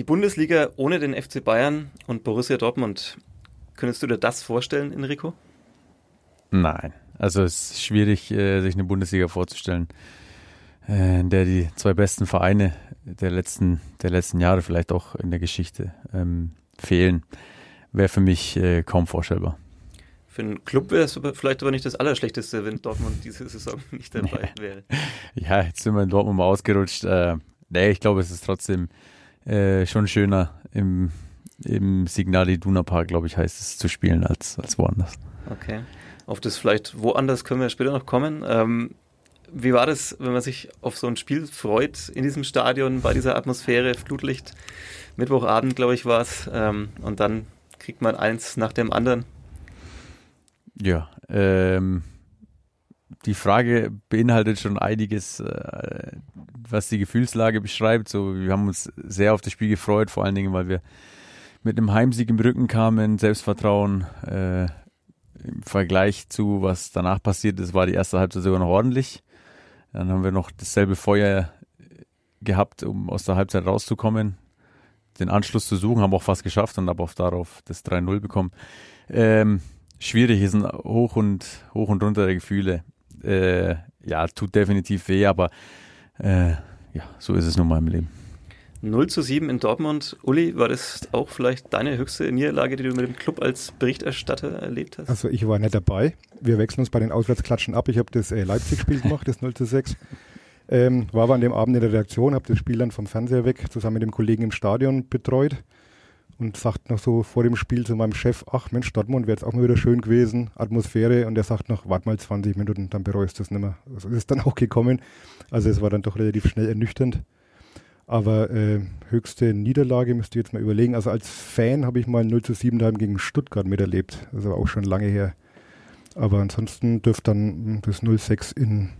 Die Bundesliga ohne den FC Bayern und Borussia Dortmund. Könntest du dir das vorstellen, Enrico? Nein. Also es ist schwierig, äh, sich eine Bundesliga vorzustellen, äh, in der die zwei besten Vereine der letzten, der letzten Jahre, vielleicht auch in der Geschichte, ähm, fehlen. Wäre für mich äh, kaum vorstellbar. Für einen Club wäre es vielleicht aber nicht das Allerschlechteste, wenn Dortmund diese Saison nicht dabei wäre. Ja, jetzt sind wir in Dortmund mal ausgerutscht. Äh, nee, ich glaube, es ist trotzdem äh, schon schöner im, im Signal Iduna Park, glaube ich, heißt es, zu spielen als, als woanders. Okay. Auf das vielleicht woanders können wir später noch kommen. Ähm, wie war das, wenn man sich auf so ein Spiel freut in diesem Stadion, bei dieser Atmosphäre, Flutlicht? Mittwochabend, glaube ich, war es. Ähm, und dann kriegt man eins nach dem anderen. Ja, ähm, die Frage beinhaltet schon einiges, äh, was die Gefühlslage beschreibt. So, wir haben uns sehr auf das Spiel gefreut, vor allen Dingen, weil wir mit einem Heimsieg im Rücken kamen, Selbstvertrauen. Äh, Im Vergleich zu, was danach passiert ist, war die erste Halbzeit sogar noch ordentlich. Dann haben wir noch dasselbe Feuer gehabt, um aus der Halbzeit rauszukommen, den Anschluss zu suchen, haben auch fast geschafft und haben auch darauf das 3-0 bekommen. Ähm, schwierig, ist ein Hoch und Hoch und runter der Gefühle. Äh, ja, tut definitiv weh, aber äh, ja, so ist es nun mal im Leben. 0 zu 7 in Dortmund. Uli, war das auch vielleicht deine höchste Niederlage, die du mit dem Club als Berichterstatter erlebt hast? Also ich war nicht dabei. Wir wechseln uns bei den Auswärtsklatschen ab. Ich habe das äh, Leipzig-Spiel gemacht, das 0 zu 6. Ähm, war aber an dem Abend in der Redaktion, habe das Spiel dann vom Fernseher weg zusammen mit dem Kollegen im Stadion betreut und sagt noch so vor dem Spiel zu meinem Chef, ach Mensch, Dortmund wäre jetzt auch mal wieder schön gewesen, Atmosphäre und er sagt noch, warte mal 20 Minuten, dann bereust du es nicht mehr. Also ist dann auch gekommen. Also es war dann doch relativ schnell ernüchternd. Aber äh, höchste Niederlage müsst ihr jetzt mal überlegen. Also als Fan habe ich mal 0 zu 7 daheim gegen Stuttgart miterlebt. Das war auch schon lange her. Aber ansonsten dürfte dann das 0-6 in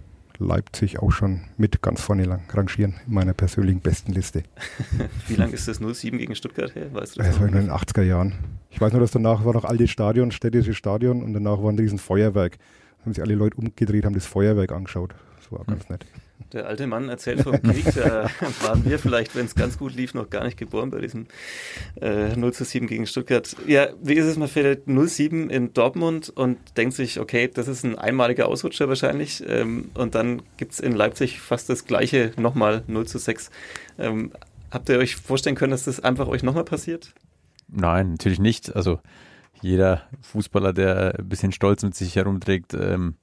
Leipzig auch schon mit ganz vorne lang rangieren in meiner persönlichen besten Liste. Wie lange ist das 0-7 gegen Stuttgart her? Weißt du das? Das war in den 80er Jahren. Ich weiß nur, dass danach war noch altes Stadion, städtische Stadion und danach war ein riesen Feuerwerk. Da haben sich alle Leute umgedreht, haben das Feuerwerk angeschaut. Das war hm. ganz nett. Der alte Mann erzählt vom Krieg, da waren wir vielleicht, wenn es ganz gut lief, noch gar nicht geboren bei diesem äh, 0 zu 7 gegen Stuttgart. Ja, wie ist es, man fällt 0-7 in Dortmund und denkt sich, okay, das ist ein einmaliger Ausrutscher wahrscheinlich ähm, und dann gibt es in Leipzig fast das gleiche, nochmal 0 zu 6. Ähm, habt ihr euch vorstellen können, dass das einfach euch nochmal passiert? Nein, natürlich nicht. Also jeder Fußballer, der ein bisschen Stolz mit sich herumträgt, ähm,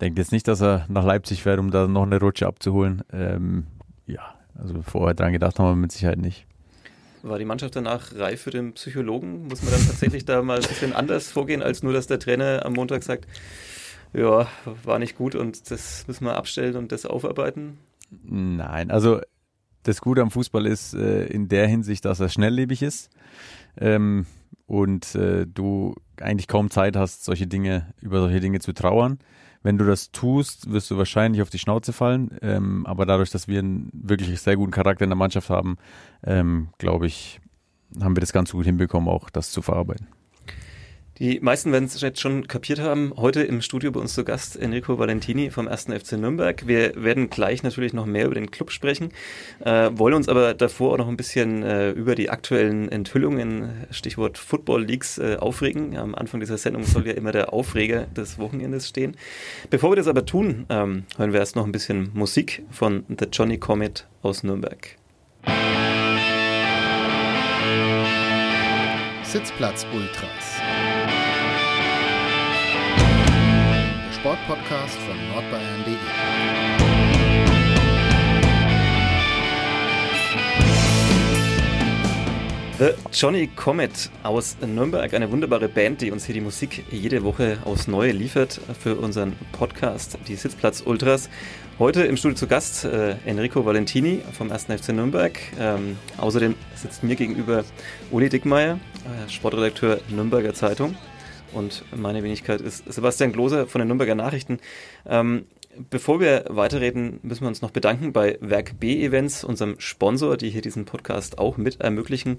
denke jetzt nicht, dass er nach Leipzig fährt, um da noch eine Rutsche abzuholen. Ähm, ja, also vorher dran gedacht haben wir mit Sicherheit nicht. War die Mannschaft danach reif für den Psychologen? Muss man dann tatsächlich da mal ein bisschen anders vorgehen, als nur, dass der Trainer am Montag sagt, ja, war nicht gut und das müssen wir abstellen und das aufarbeiten? Nein, also das Gute am Fußball ist äh, in der Hinsicht, dass er schnelllebig ist ähm, und äh, du eigentlich kaum Zeit hast, solche Dinge über solche Dinge zu trauern. Wenn du das tust, wirst du wahrscheinlich auf die Schnauze fallen. Ähm, aber dadurch, dass wir einen wirklich sehr guten Charakter in der Mannschaft haben, ähm, glaube ich, haben wir das ganz gut hinbekommen, auch das zu verarbeiten. Die meisten werden es jetzt schon kapiert haben. Heute im Studio bei uns zu Gast Enrico Valentini vom 1. FC Nürnberg. Wir werden gleich natürlich noch mehr über den Club sprechen, äh, wollen uns aber davor auch noch ein bisschen äh, über die aktuellen Enthüllungen, Stichwort Football Leagues, äh, aufregen. Am Anfang dieser Sendung soll ja immer der Aufreger des Wochenendes stehen. Bevor wir das aber tun, ähm, hören wir erst noch ein bisschen Musik von The Johnny Comet aus Nürnberg. Sitzplatz Ultras. Sportpodcast von nordbayern.de. The Johnny Comet aus Nürnberg, eine wunderbare Band, die uns hier die Musik jede Woche aufs Neue liefert für unseren Podcast, die Sitzplatz Ultras. Heute im Studio zu Gast äh, Enrico Valentini vom 1. FC Nürnberg. Ähm, außerdem sitzt mir gegenüber Uli Dickmeier, äh, Sportredakteur Nürnberger Zeitung und meine Wenigkeit ist Sebastian Gloser von den Nürnberger Nachrichten. Ähm, bevor wir weiterreden, müssen wir uns noch bedanken bei Werk B Events, unserem Sponsor, die hier diesen Podcast auch mit ermöglichen.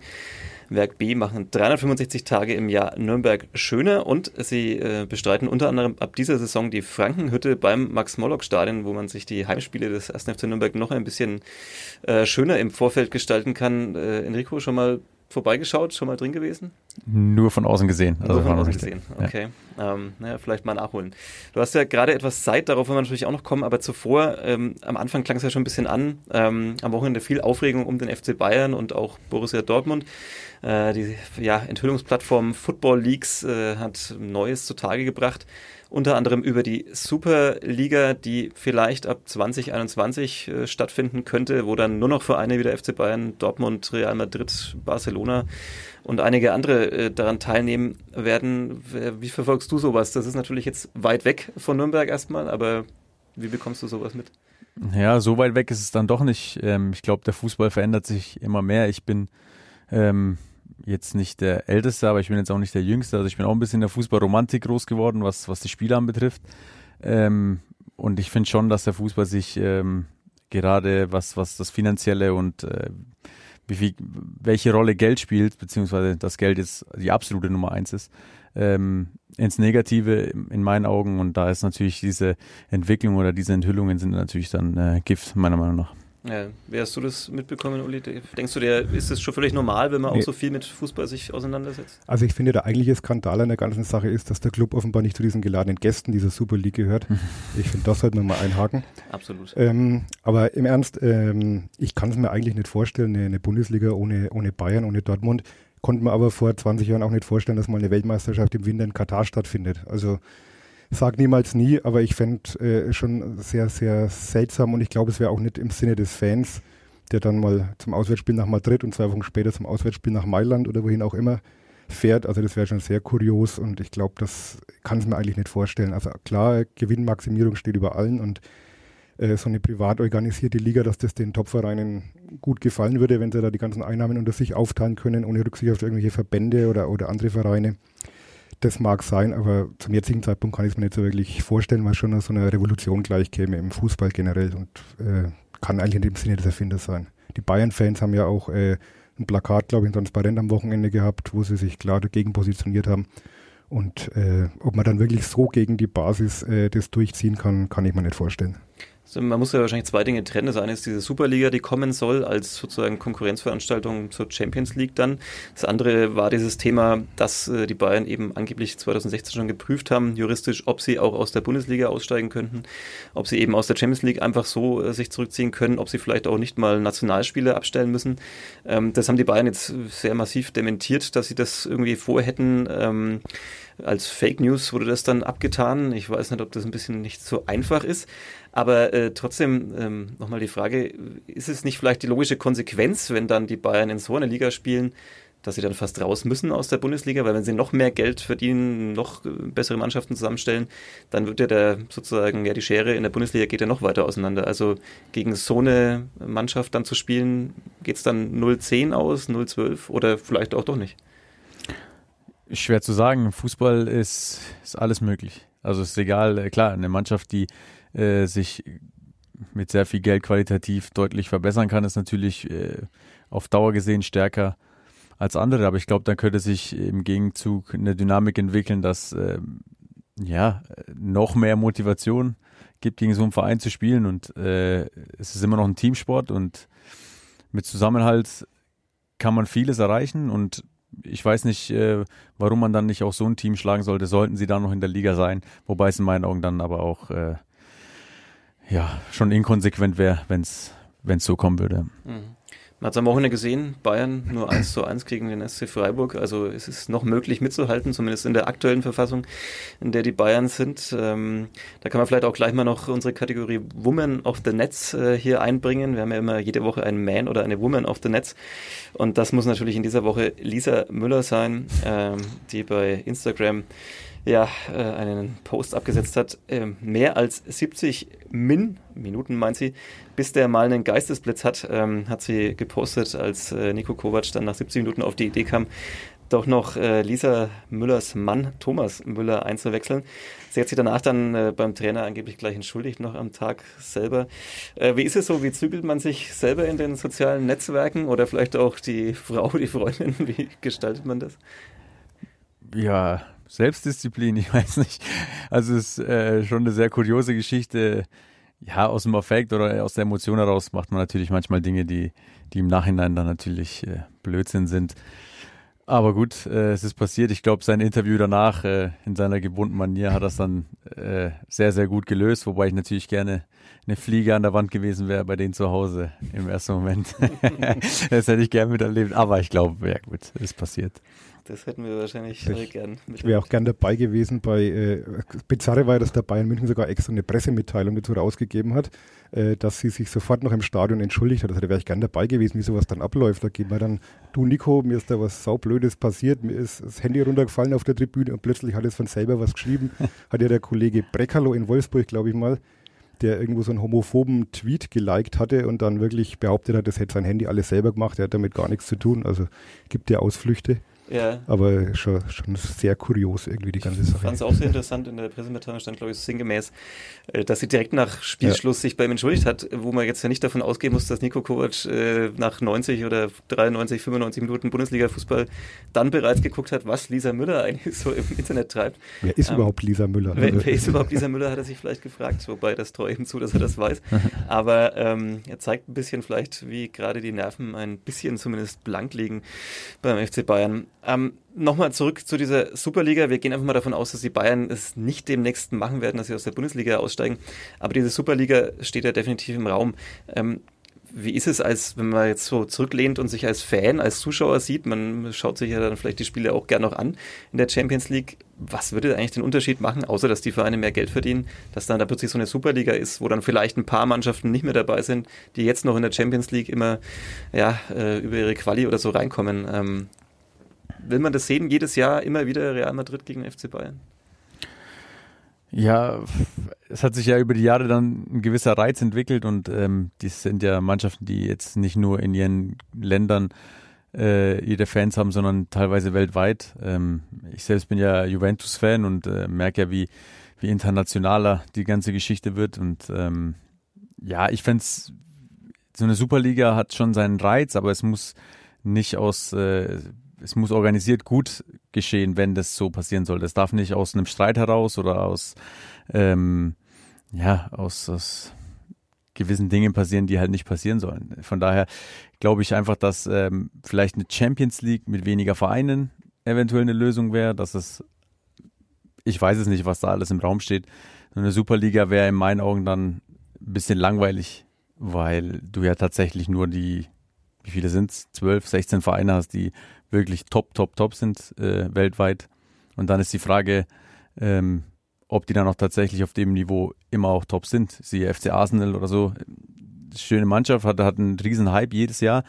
Werk B machen 365 Tage im Jahr Nürnberg schöner und sie äh, bestreiten unter anderem ab dieser Saison die Frankenhütte beim Max-Morlock-Stadion, wo man sich die Heimspiele des 1. FC Nürnberg noch ein bisschen äh, schöner im Vorfeld gestalten kann. Äh, Enrico, schon mal vorbeigeschaut, schon mal drin gewesen? Nur von außen gesehen. Also Nur von außen gesehen, okay. Ja. Ähm, naja, vielleicht mal nachholen. Du hast ja gerade etwas Zeit, darauf wollen wir natürlich auch noch kommen, aber zuvor, ähm, am Anfang klang es ja schon ein bisschen an, ähm, am Wochenende viel Aufregung um den FC Bayern und auch Borussia Dortmund. Äh, die ja, Enthüllungsplattform Football Leaks äh, hat Neues zutage gebracht unter anderem über die Superliga, die vielleicht ab 2021 äh, stattfinden könnte, wo dann nur noch Vereine wie der FC Bayern, Dortmund, Real Madrid, Barcelona und einige andere äh, daran teilnehmen werden. Wie verfolgst du sowas? Das ist natürlich jetzt weit weg von Nürnberg erstmal, aber wie bekommst du sowas mit? Ja, so weit weg ist es dann doch nicht. Ähm, ich glaube, der Fußball verändert sich immer mehr. Ich bin ähm, jetzt nicht der Älteste, aber ich bin jetzt auch nicht der Jüngste. Also ich bin auch ein bisschen in der Fußballromantik groß geworden, was, was die Spiele anbetrifft. Ähm, und ich finde schon, dass der Fußball sich ähm, gerade was, was das Finanzielle und äh, wie viel, welche Rolle Geld spielt, beziehungsweise das Geld jetzt die absolute Nummer eins ist, ähm, ins Negative in meinen Augen. Und da ist natürlich diese Entwicklung oder diese Enthüllungen sind natürlich dann äh, Gift, meiner Meinung nach. Ja, wie hast du das mitbekommen, Uli? Denkst du dir, ist es schon völlig normal, wenn man nee. auch so viel mit Fußball sich auseinandersetzt? Also ich finde, der eigentliche Skandal an der ganzen Sache ist, dass der Club offenbar nicht zu diesen geladenen Gästen dieser Super League gehört. ich finde, das sollte man mal einhaken. Absolut. Ähm, aber im Ernst, ähm, ich kann es mir eigentlich nicht vorstellen, eine, eine Bundesliga ohne, ohne Bayern, ohne Dortmund. Konnte man aber vor 20 Jahren auch nicht vorstellen, dass mal eine Weltmeisterschaft im Winter in Katar stattfindet. Also sag niemals nie, aber ich fände äh, schon sehr, sehr seltsam und ich glaube, es wäre auch nicht im Sinne des Fans, der dann mal zum Auswärtsspiel nach Madrid und zwei Wochen später zum Auswärtsspiel nach Mailand oder wohin auch immer fährt. Also das wäre schon sehr kurios und ich glaube, das kann es mir eigentlich nicht vorstellen. Also klar, Gewinnmaximierung steht über allen und äh, so eine privat organisierte Liga, dass das den Topvereinen gut gefallen würde, wenn sie da die ganzen Einnahmen unter sich aufteilen können, ohne Rücksicht auf irgendwelche Verbände oder, oder andere Vereine. Das mag sein, aber zum jetzigen Zeitpunkt kann ich es mir nicht so wirklich vorstellen, weil schon so eine Revolution gleich käme im Fußball generell und äh, kann eigentlich in dem Sinne des Erfinders sein. Die Bayern-Fans haben ja auch äh, ein Plakat, glaube ich, ein Transparent am Wochenende gehabt, wo sie sich klar dagegen positioniert haben. Und äh, ob man dann wirklich so gegen die Basis äh, das durchziehen kann, kann ich mir nicht vorstellen. Also man muss ja wahrscheinlich zwei Dinge trennen. Das eine ist diese Superliga, die kommen soll als sozusagen Konkurrenzveranstaltung zur Champions League dann. Das andere war dieses Thema, dass äh, die Bayern eben angeblich 2016 schon geprüft haben, juristisch, ob sie auch aus der Bundesliga aussteigen könnten, ob sie eben aus der Champions League einfach so äh, sich zurückziehen können, ob sie vielleicht auch nicht mal Nationalspiele abstellen müssen. Ähm, das haben die Bayern jetzt sehr massiv dementiert, dass sie das irgendwie vorhätten. Als Fake News wurde das dann abgetan. Ich weiß nicht, ob das ein bisschen nicht so einfach ist. Aber äh, trotzdem ähm, nochmal die Frage, ist es nicht vielleicht die logische Konsequenz, wenn dann die Bayern in so einer Liga spielen, dass sie dann fast raus müssen aus der Bundesliga, weil wenn sie noch mehr Geld verdienen, noch äh, bessere Mannschaften zusammenstellen, dann wird ja der sozusagen, ja, die Schere in der Bundesliga geht ja noch weiter auseinander. Also gegen so eine Mannschaft dann zu spielen, geht es dann 0-10 aus, 0-12 oder vielleicht auch doch nicht? Schwer zu sagen. Fußball ist, ist alles möglich. Also ist egal, äh, klar, eine Mannschaft, die äh, sich mit sehr viel Geld qualitativ deutlich verbessern kann, ist natürlich äh, auf Dauer gesehen stärker als andere. Aber ich glaube, da könnte sich im Gegenzug eine Dynamik entwickeln, dass äh, ja noch mehr Motivation gibt, gegen so einen Verein zu spielen. Und äh, es ist immer noch ein Teamsport und mit Zusammenhalt kann man vieles erreichen und ich weiß nicht, äh, warum man dann nicht auch so ein Team schlagen sollte, sollten sie da noch in der Liga sein. Wobei es in meinen Augen dann aber auch äh, ja, schon inkonsequent wäre, wenn es so kommen würde. Mhm. Man hat es am Wochenende gesehen, Bayern nur 1 zu 1 gegen den SC Freiburg. Also es ist noch möglich mitzuhalten, zumindest in der aktuellen Verfassung, in der die Bayern sind. Ähm, da kann man vielleicht auch gleich mal noch unsere Kategorie Woman of the Netz äh, hier einbringen. Wir haben ja immer jede Woche einen Man oder eine Woman of the Netz. Und das muss natürlich in dieser Woche Lisa Müller sein, ähm, die bei Instagram ja, äh, einen Post abgesetzt hat, äh, mehr als 70 Min, Minuten meint sie, bis der mal einen Geistesblitz hat, ähm, hat sie gepostet, als äh, Nico Kovac dann nach 70 Minuten auf die Idee kam, doch noch äh, Lisa Müllers Mann Thomas Müller einzuwechseln. Sie hat sich danach dann beim Trainer angeblich gleich entschuldigt, noch am Tag selber. Wie ist es so? Wie zügelt man sich selber in den sozialen Netzwerken oder vielleicht auch die Frau, die Freundin? Wie gestaltet man das? Ja, Selbstdisziplin, ich weiß nicht. Also es ist äh, schon eine sehr kuriose Geschichte. Ja, aus dem Affekt oder aus der Emotion heraus macht man natürlich manchmal Dinge, die, die im Nachhinein dann natürlich äh, Blödsinn sind. Aber gut, äh, es ist passiert. Ich glaube, sein Interview danach äh, in seiner gewohnten Manier hat das dann äh, sehr, sehr gut gelöst, wobei ich natürlich gerne eine Fliege an der Wand gewesen wäre bei denen zu Hause im ersten Moment. das hätte ich gerne miterlebt, aber ich glaube, ja gut, ist passiert. Das hätten wir wahrscheinlich ich, gern. Ich wäre auch gern dabei gewesen bei, äh, Bizarre war ja, dass der Bayern München sogar extra eine Pressemitteilung dazu rausgegeben hat, äh, dass sie sich sofort noch im Stadion entschuldigt hat. Also da wäre ich gern dabei gewesen, wie sowas dann abläuft. Da geht man dann, du Nico, mir ist da was saublödes passiert, mir ist das Handy runtergefallen auf der Tribüne und plötzlich hat es von selber was geschrieben. hat ja der Kollege Breckerlo in Wolfsburg, glaube ich mal, der irgendwo so einen homophoben Tweet geliked hatte und dann wirklich behauptet hat, das hätte sein Handy alles selber gemacht, er hat damit gar nichts zu tun. Also gibt ja Ausflüchte. Ja. Aber schon, schon sehr kurios irgendwie die ganze Sache. Ich fand es auch sehr interessant. In der Pressemitteilung stand, glaube ich, sinngemäß, äh, dass sie direkt nach Spielschluss ja. sich bei ihm entschuldigt hat, wo man jetzt ja nicht davon ausgehen muss, dass Nico Kovac äh, nach 90 oder 93, 95 Minuten Bundesliga-Fußball dann bereits geguckt hat, was Lisa Müller eigentlich so im Internet treibt. Wer ist ähm, überhaupt Lisa Müller? Wer, wer, ist überhaupt Lisa Müller, hat er sich vielleicht gefragt. Wobei, das traue ihm zu, dass er das weiß. Aber ähm, er zeigt ein bisschen vielleicht, wie gerade die Nerven ein bisschen zumindest blank liegen beim FC Bayern. Ähm, Nochmal zurück zu dieser Superliga. Wir gehen einfach mal davon aus, dass die Bayern es nicht demnächst machen werden, dass sie aus der Bundesliga aussteigen. Aber diese Superliga steht ja definitiv im Raum. Ähm, wie ist es, als wenn man jetzt so zurücklehnt und sich als Fan, als Zuschauer sieht, man schaut sich ja dann vielleicht die Spiele auch gerne noch an in der Champions League. Was würde eigentlich den Unterschied machen, außer dass die Vereine mehr Geld verdienen, dass dann da plötzlich so eine Superliga ist, wo dann vielleicht ein paar Mannschaften nicht mehr dabei sind, die jetzt noch in der Champions League immer ja, äh, über ihre Quali oder so reinkommen. Ähm, will man das sehen, jedes Jahr immer wieder Real Madrid gegen FC Bayern? Ja, es hat sich ja über die Jahre dann ein gewisser Reiz entwickelt und ähm, die sind ja Mannschaften, die jetzt nicht nur in ihren Ländern äh, ihre Fans haben, sondern teilweise weltweit. Ähm, ich selbst bin ja Juventus-Fan und äh, merke ja, wie, wie internationaler die ganze Geschichte wird. Und ähm, ja, ich fände so eine Superliga hat schon seinen Reiz, aber es muss nicht aus äh, es muss organisiert gut geschehen, wenn das so passieren soll. Das darf nicht aus einem Streit heraus oder aus, ähm, ja, aus, aus gewissen Dingen passieren, die halt nicht passieren sollen. Von daher glaube ich einfach, dass ähm, vielleicht eine Champions League mit weniger Vereinen eventuell eine Lösung wäre, dass es, ich weiß es nicht, was da alles im Raum steht. eine Superliga wäre in meinen Augen dann ein bisschen langweilig, weil du ja tatsächlich nur die, wie viele sind es, 12, 16 Vereine hast, die wirklich top, top, top sind äh, weltweit. Und dann ist die Frage, ähm, ob die dann auch tatsächlich auf dem Niveau immer auch top sind. Sie FC Arsenal oder so, schöne Mannschaft, hat, hat einen riesen Hype jedes Jahr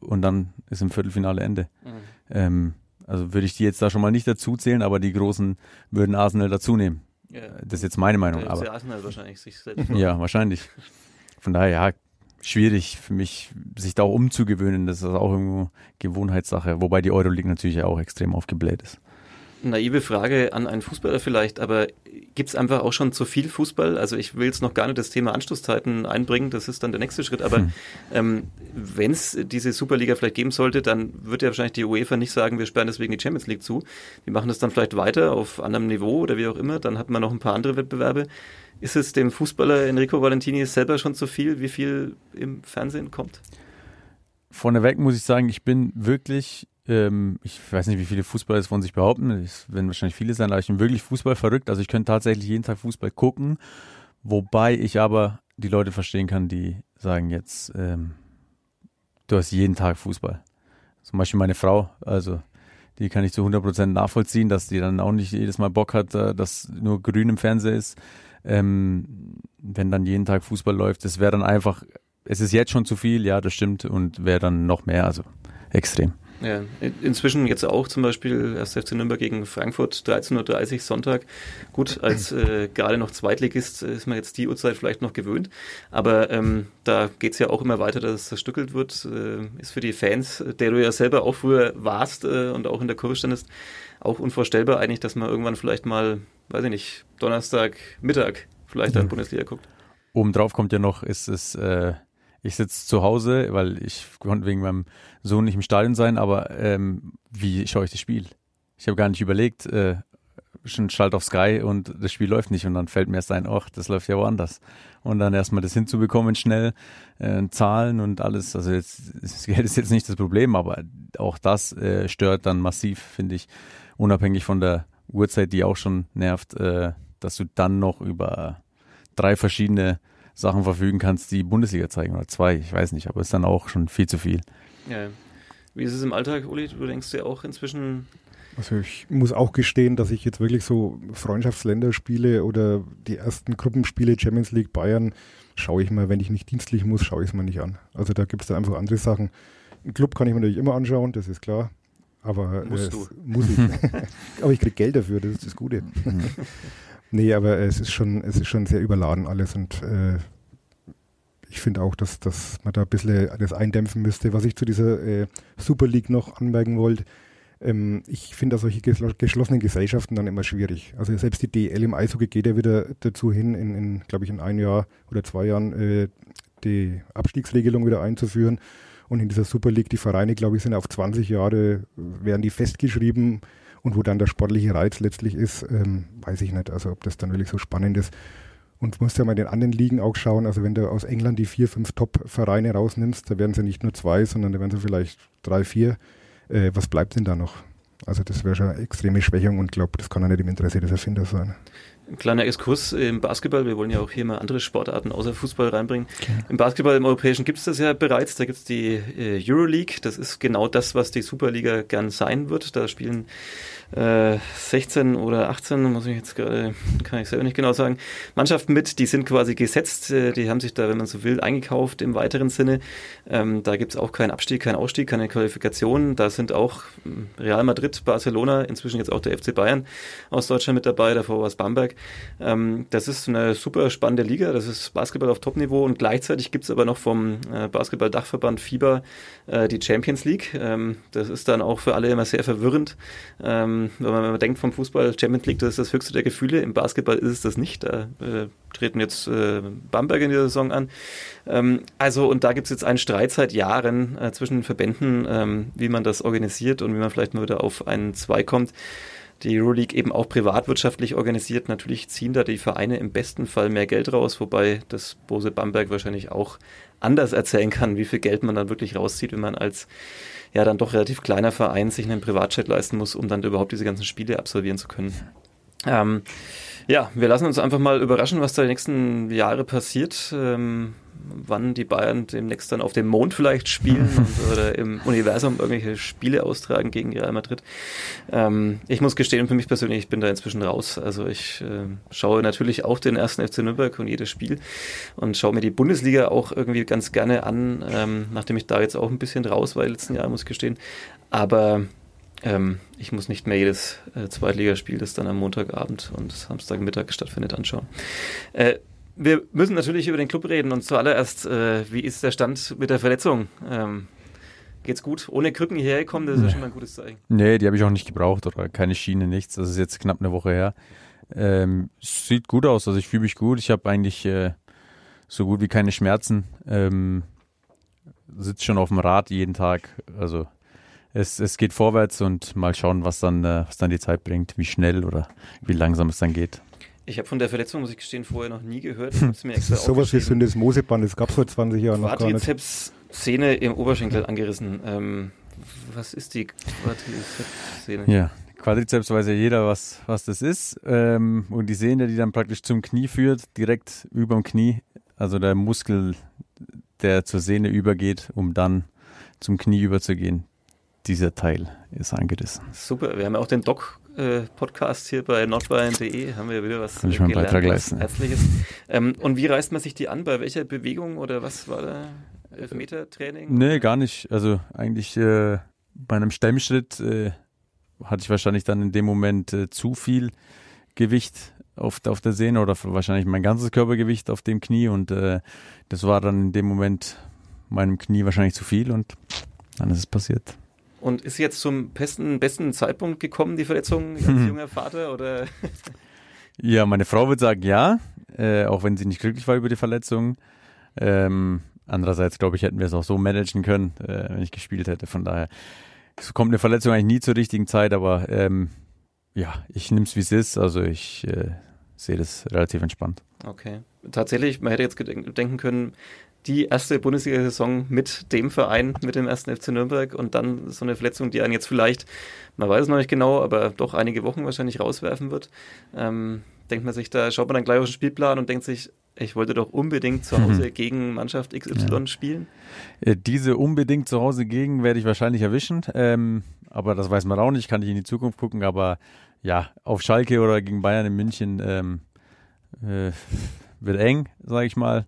und dann ist im Viertelfinale Ende. Mhm. Ähm, also würde ich die jetzt da schon mal nicht dazu zählen, aber die Großen würden Arsenal dazu nehmen. Ja. Das ist jetzt meine Meinung. Der aber, Arsenal wahrscheinlich sich selbst. ja, wahrscheinlich. Von daher, ja, schwierig für mich, sich da auch umzugewöhnen. Das ist auch irgendwo Gewohnheitssache, wobei die Euroleague natürlich auch extrem aufgebläht ist. Naive Frage an einen Fußballer vielleicht, aber gibt es einfach auch schon zu viel Fußball? Also ich will jetzt noch gar nicht das Thema Anstoßzeiten einbringen, das ist dann der nächste Schritt, aber hm. ähm, wenn es diese Superliga vielleicht geben sollte, dann wird ja wahrscheinlich die UEFA nicht sagen, wir sperren deswegen die Champions League zu. Die machen das dann vielleicht weiter auf anderem Niveau oder wie auch immer, dann hat man noch ein paar andere Wettbewerbe. Ist es dem Fußballer Enrico Valentini selber schon zu viel, wie viel im Fernsehen kommt? Vorneweg muss ich sagen, ich bin wirklich, ähm, ich weiß nicht, wie viele Fußballer es von sich behaupten, es werden wahrscheinlich viele sein, aber ich bin wirklich Fußball verrückt. Also ich könnte tatsächlich jeden Tag Fußball gucken, wobei ich aber die Leute verstehen kann, die sagen jetzt, ähm, du hast jeden Tag Fußball. Zum Beispiel meine Frau, also die kann ich zu 100% nachvollziehen, dass die dann auch nicht jedes Mal Bock hat, äh, dass nur grün im Fernseher ist ähm, wenn dann jeden Tag Fußball läuft. Das wäre dann einfach, es ist jetzt schon zu viel, ja, das stimmt, und wäre dann noch mehr, also extrem. Ja, inzwischen jetzt auch zum Beispiel erst FC Nürnberg gegen Frankfurt 13.30 Uhr Sonntag. Gut, als äh, gerade noch Zweitligist ist man jetzt die Uhrzeit vielleicht noch gewöhnt, aber ähm, da geht es ja auch immer weiter, dass es zerstückelt wird. Äh, ist für die Fans, der du ja selber auch früher warst äh, und auch in der Kurve standest, auch unvorstellbar eigentlich, dass man irgendwann vielleicht mal, weiß ich nicht, Donnerstag Mittag vielleicht dann Bundesliga guckt. Obendrauf kommt ja noch, ist es äh, ich sitze zu Hause, weil ich konnte wegen meinem Sohn nicht im Stadion sein, aber ähm, wie schaue ich das Spiel? Ich habe gar nicht überlegt, äh, schon schalt auf Sky und das Spiel läuft nicht und dann fällt mir erst ein, ach, das läuft ja woanders. Und dann erstmal das hinzubekommen schnell, äh, Zahlen und alles, also jetzt, das Geld ist jetzt nicht das Problem, aber auch das äh, stört dann massiv, finde ich, unabhängig von der Uhrzeit, die auch schon nervt, äh, dass du dann noch über drei verschiedene Sachen verfügen kannst, die Bundesliga zeigen oder zwei, ich weiß nicht, aber ist dann auch schon viel zu viel. Ja. Wie ist es im Alltag, Uli? Du denkst ja auch inzwischen. Also ich muss auch gestehen, dass ich jetzt wirklich so Freundschaftsländerspiele oder die ersten Gruppenspiele Champions League Bayern schaue ich mal, wenn ich nicht dienstlich muss, schaue ich es mal nicht an. Also da gibt es da einfach andere Sachen. Einen Club kann ich mir natürlich immer anschauen, das ist klar. Aber Musst du. muss ich. aber ich kriege Geld dafür, das ist das Gute. Nee, aber es ist schon, es ist schon sehr überladen alles und äh, ich finde auch, dass, dass man da ein bisschen das eindämpfen müsste. Was ich zu dieser äh, Super League noch anmerken wollte, ähm, ich finde solche geschlossenen Gesellschaften dann immer schwierig. Also selbst die DL im Eishockey geht ja wieder dazu hin, in, in glaube ich, in ein Jahr oder zwei Jahren äh, die Abstiegsregelung wieder einzuführen. Und in dieser Super League, die Vereine, glaube ich, sind auf 20 Jahre, werden die festgeschrieben und wo dann der sportliche Reiz letztlich ist, ähm, weiß ich nicht. Also ob das dann wirklich so spannend ist. Und musst ja mal in den anderen Ligen auch schauen. Also wenn du aus England die vier, fünf Top-Vereine rausnimmst, da werden sie nicht nur zwei, sondern da werden sie vielleicht drei, vier. Äh, was bleibt denn da noch? Also das wäre schon eine extreme Schwächung und glaube, das kann ja nicht im Interesse des Erfinders sein. Ein kleiner Exkurs im Basketball. Wir wollen ja auch hier mal andere Sportarten außer Fußball reinbringen. Okay. Im Basketball im Europäischen gibt es das ja bereits. Da gibt es die äh, Euroleague. Das ist genau das, was die Superliga gern sein wird. Da spielen 16 äh, oder 18, muss ich jetzt gerade, kann ich selber nicht genau sagen, Mannschaften mit, die sind quasi gesetzt, äh, die haben sich da, wenn man so will, eingekauft im weiteren Sinne. Ähm, da gibt es auch keinen Abstieg, keinen Ausstieg, keine Qualifikation. Da sind auch hm, Real Madrid, Barcelona, inzwischen jetzt auch der FC Bayern aus Deutschland mit dabei, davor war es Bamberg. Ähm, das ist eine super spannende Liga, das ist Basketball auf Topniveau und gleichzeitig gibt es aber noch vom äh, Basketball-Dachverband FIBA äh, die Champions League. Ähm, das ist dann auch für alle immer sehr verwirrend. Ähm, wenn man, wenn man denkt vom Fußball, Champions League, das ist das höchste der Gefühle. Im Basketball ist es das nicht. Da äh, treten jetzt äh, Bamberg in dieser Saison an. Ähm, also, und da gibt es jetzt einen Streit seit Jahren äh, zwischen den Verbänden, ähm, wie man das organisiert und wie man vielleicht mal wieder auf einen Zwei kommt die Euroleague eben auch privatwirtschaftlich organisiert. Natürlich ziehen da die Vereine im besten Fall mehr Geld raus, wobei das Bose Bamberg wahrscheinlich auch anders erzählen kann, wie viel Geld man dann wirklich rauszieht, wenn man als ja dann doch relativ kleiner Verein sich einen Privatchat leisten muss, um dann überhaupt diese ganzen Spiele absolvieren zu können. Ähm, ja, wir lassen uns einfach mal überraschen, was da die nächsten Jahre passiert. Ähm, wann die Bayern demnächst dann auf dem Mond vielleicht spielen und, oder im Universum irgendwelche Spiele austragen gegen Real Madrid. Ähm, ich muss gestehen, für mich persönlich, ich bin da inzwischen raus. Also ich äh, schaue natürlich auch den ersten FC Nürnberg und jedes Spiel und schaue mir die Bundesliga auch irgendwie ganz gerne an, ähm, nachdem ich da jetzt auch ein bisschen raus war letzten Jahre, muss ich gestehen. Aber ähm, ich muss nicht mehr jedes äh, Zweitligaspiel, das dann am Montagabend und Samstagmittag stattfindet, anschauen. Äh, wir müssen natürlich über den Club reden und zuallererst, äh, wie ist der Stand mit der Verletzung? Ähm, geht's gut? Ohne Krücken hierher kommen, das ist ja schon mal ein gutes Zeichen. Nee, die habe ich auch nicht gebraucht oder keine Schiene, nichts. Das ist jetzt knapp eine Woche her. Ähm, sieht gut aus, also ich fühle mich gut. Ich habe eigentlich äh, so gut wie keine Schmerzen. Ähm, sitze schon auf dem Rad jeden Tag. Also es, es geht vorwärts und mal schauen, was dann, äh, was dann die Zeit bringt, wie schnell oder wie langsam es dann geht. Ich habe von der Verletzung, muss ich gestehen, vorher noch nie gehört. Ich mir extra das ist sowas wie Syndesmoseband, das gab es vor 20 Jahren noch gar nicht. Quadrizeps-Szene im Oberschenkel angerissen. Ähm, was ist die Quadrizeps-Szene? Ja, Quadrizeps weiß ja jeder, was, was das ist. Ähm, und die Sehne, die dann praktisch zum Knie führt, direkt über dem Knie, also der Muskel, der zur Sehne übergeht, um dann zum Knie überzugehen. Dieser Teil ist angerissen. Super, wir haben ja auch den Doc äh, Podcast hier bei nordbayern.de haben wir wieder was ich meinen Beitrag leisten. Herzliches. Ähm, und wie reißt man sich die an? Bei welcher Bewegung oder was war da? Elfmeter-Training? Nee, gar nicht. Also eigentlich äh, bei einem Stemmschritt äh, hatte ich wahrscheinlich dann in dem Moment äh, zu viel Gewicht auf, auf der Sehne oder wahrscheinlich mein ganzes Körpergewicht auf dem Knie und äh, das war dann in dem Moment meinem Knie wahrscheinlich zu viel und dann ist es passiert. Und ist jetzt zum besten, besten Zeitpunkt gekommen, die Verletzung als junger Vater oder? ja, meine Frau würde sagen ja, äh, auch wenn sie nicht glücklich war über die Verletzung. Ähm, andererseits glaube ich, hätten wir es auch so managen können, äh, wenn ich gespielt hätte. Von daher kommt eine Verletzung eigentlich nie zur richtigen Zeit, aber ähm, ja, ich nehme es wie es ist. Also ich äh, sehe das relativ entspannt. Okay. Tatsächlich, man hätte jetzt denken können, die erste Bundesliga-Saison mit dem Verein, mit dem ersten FC Nürnberg und dann so eine Verletzung, die einen jetzt vielleicht, man weiß es noch nicht genau, aber doch einige Wochen wahrscheinlich rauswerfen wird. Ähm, denkt man sich da, schaut man dann gleich auf den Spielplan und denkt sich, ich wollte doch unbedingt zu Hause mhm. gegen Mannschaft XY ja. spielen. Äh, diese unbedingt zu Hause gegen werde ich wahrscheinlich erwischen, ähm, aber das weiß man auch nicht, kann ich in die Zukunft gucken, aber ja, auf Schalke oder gegen Bayern in München ähm, äh, wird eng, sage ich mal.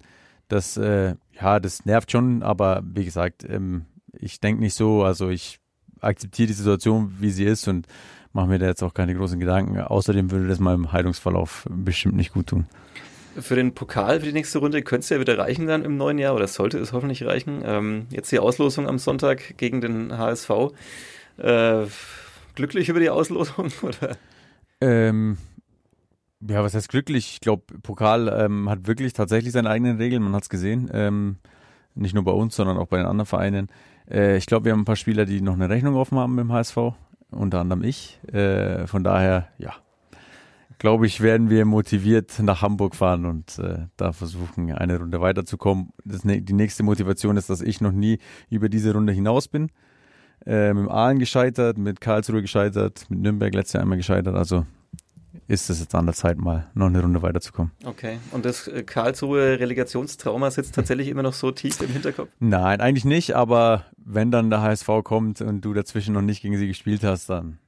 Das, äh, ja, das nervt schon, aber wie gesagt, ähm, ich denke nicht so, also ich akzeptiere die Situation, wie sie ist und mache mir da jetzt auch keine großen Gedanken. Außerdem würde das meinem Heilungsverlauf bestimmt nicht gut tun. Für den Pokal für die nächste Runde könnte es ja wieder reichen dann im neuen Jahr oder sollte es hoffentlich reichen. Ähm, jetzt die Auslosung am Sonntag gegen den HSV. Äh, glücklich über die Auslosung oder? Ähm, ja, was heißt glücklich? Ich glaube, Pokal ähm, hat wirklich tatsächlich seine eigenen Regeln, man hat es gesehen. Ähm, nicht nur bei uns, sondern auch bei den anderen Vereinen. Äh, ich glaube, wir haben ein paar Spieler, die noch eine Rechnung offen haben dem HSV, unter anderem ich. Äh, von daher, ja, glaube ich, werden wir motiviert nach Hamburg fahren und äh, da versuchen, eine Runde weiterzukommen. Das, die nächste Motivation ist, dass ich noch nie über diese Runde hinaus bin. Äh, mit Aalen gescheitert, mit Karlsruhe gescheitert, mit Nürnberg letztes Jahr einmal gescheitert. Also ist es jetzt an der Zeit, mal noch eine Runde weiterzukommen. Okay. Und das äh, Karlsruhe Relegationstrauma sitzt tatsächlich immer noch so tief im Hinterkopf? Nein, eigentlich nicht, aber wenn dann der HSV kommt und du dazwischen noch nicht gegen sie gespielt hast, dann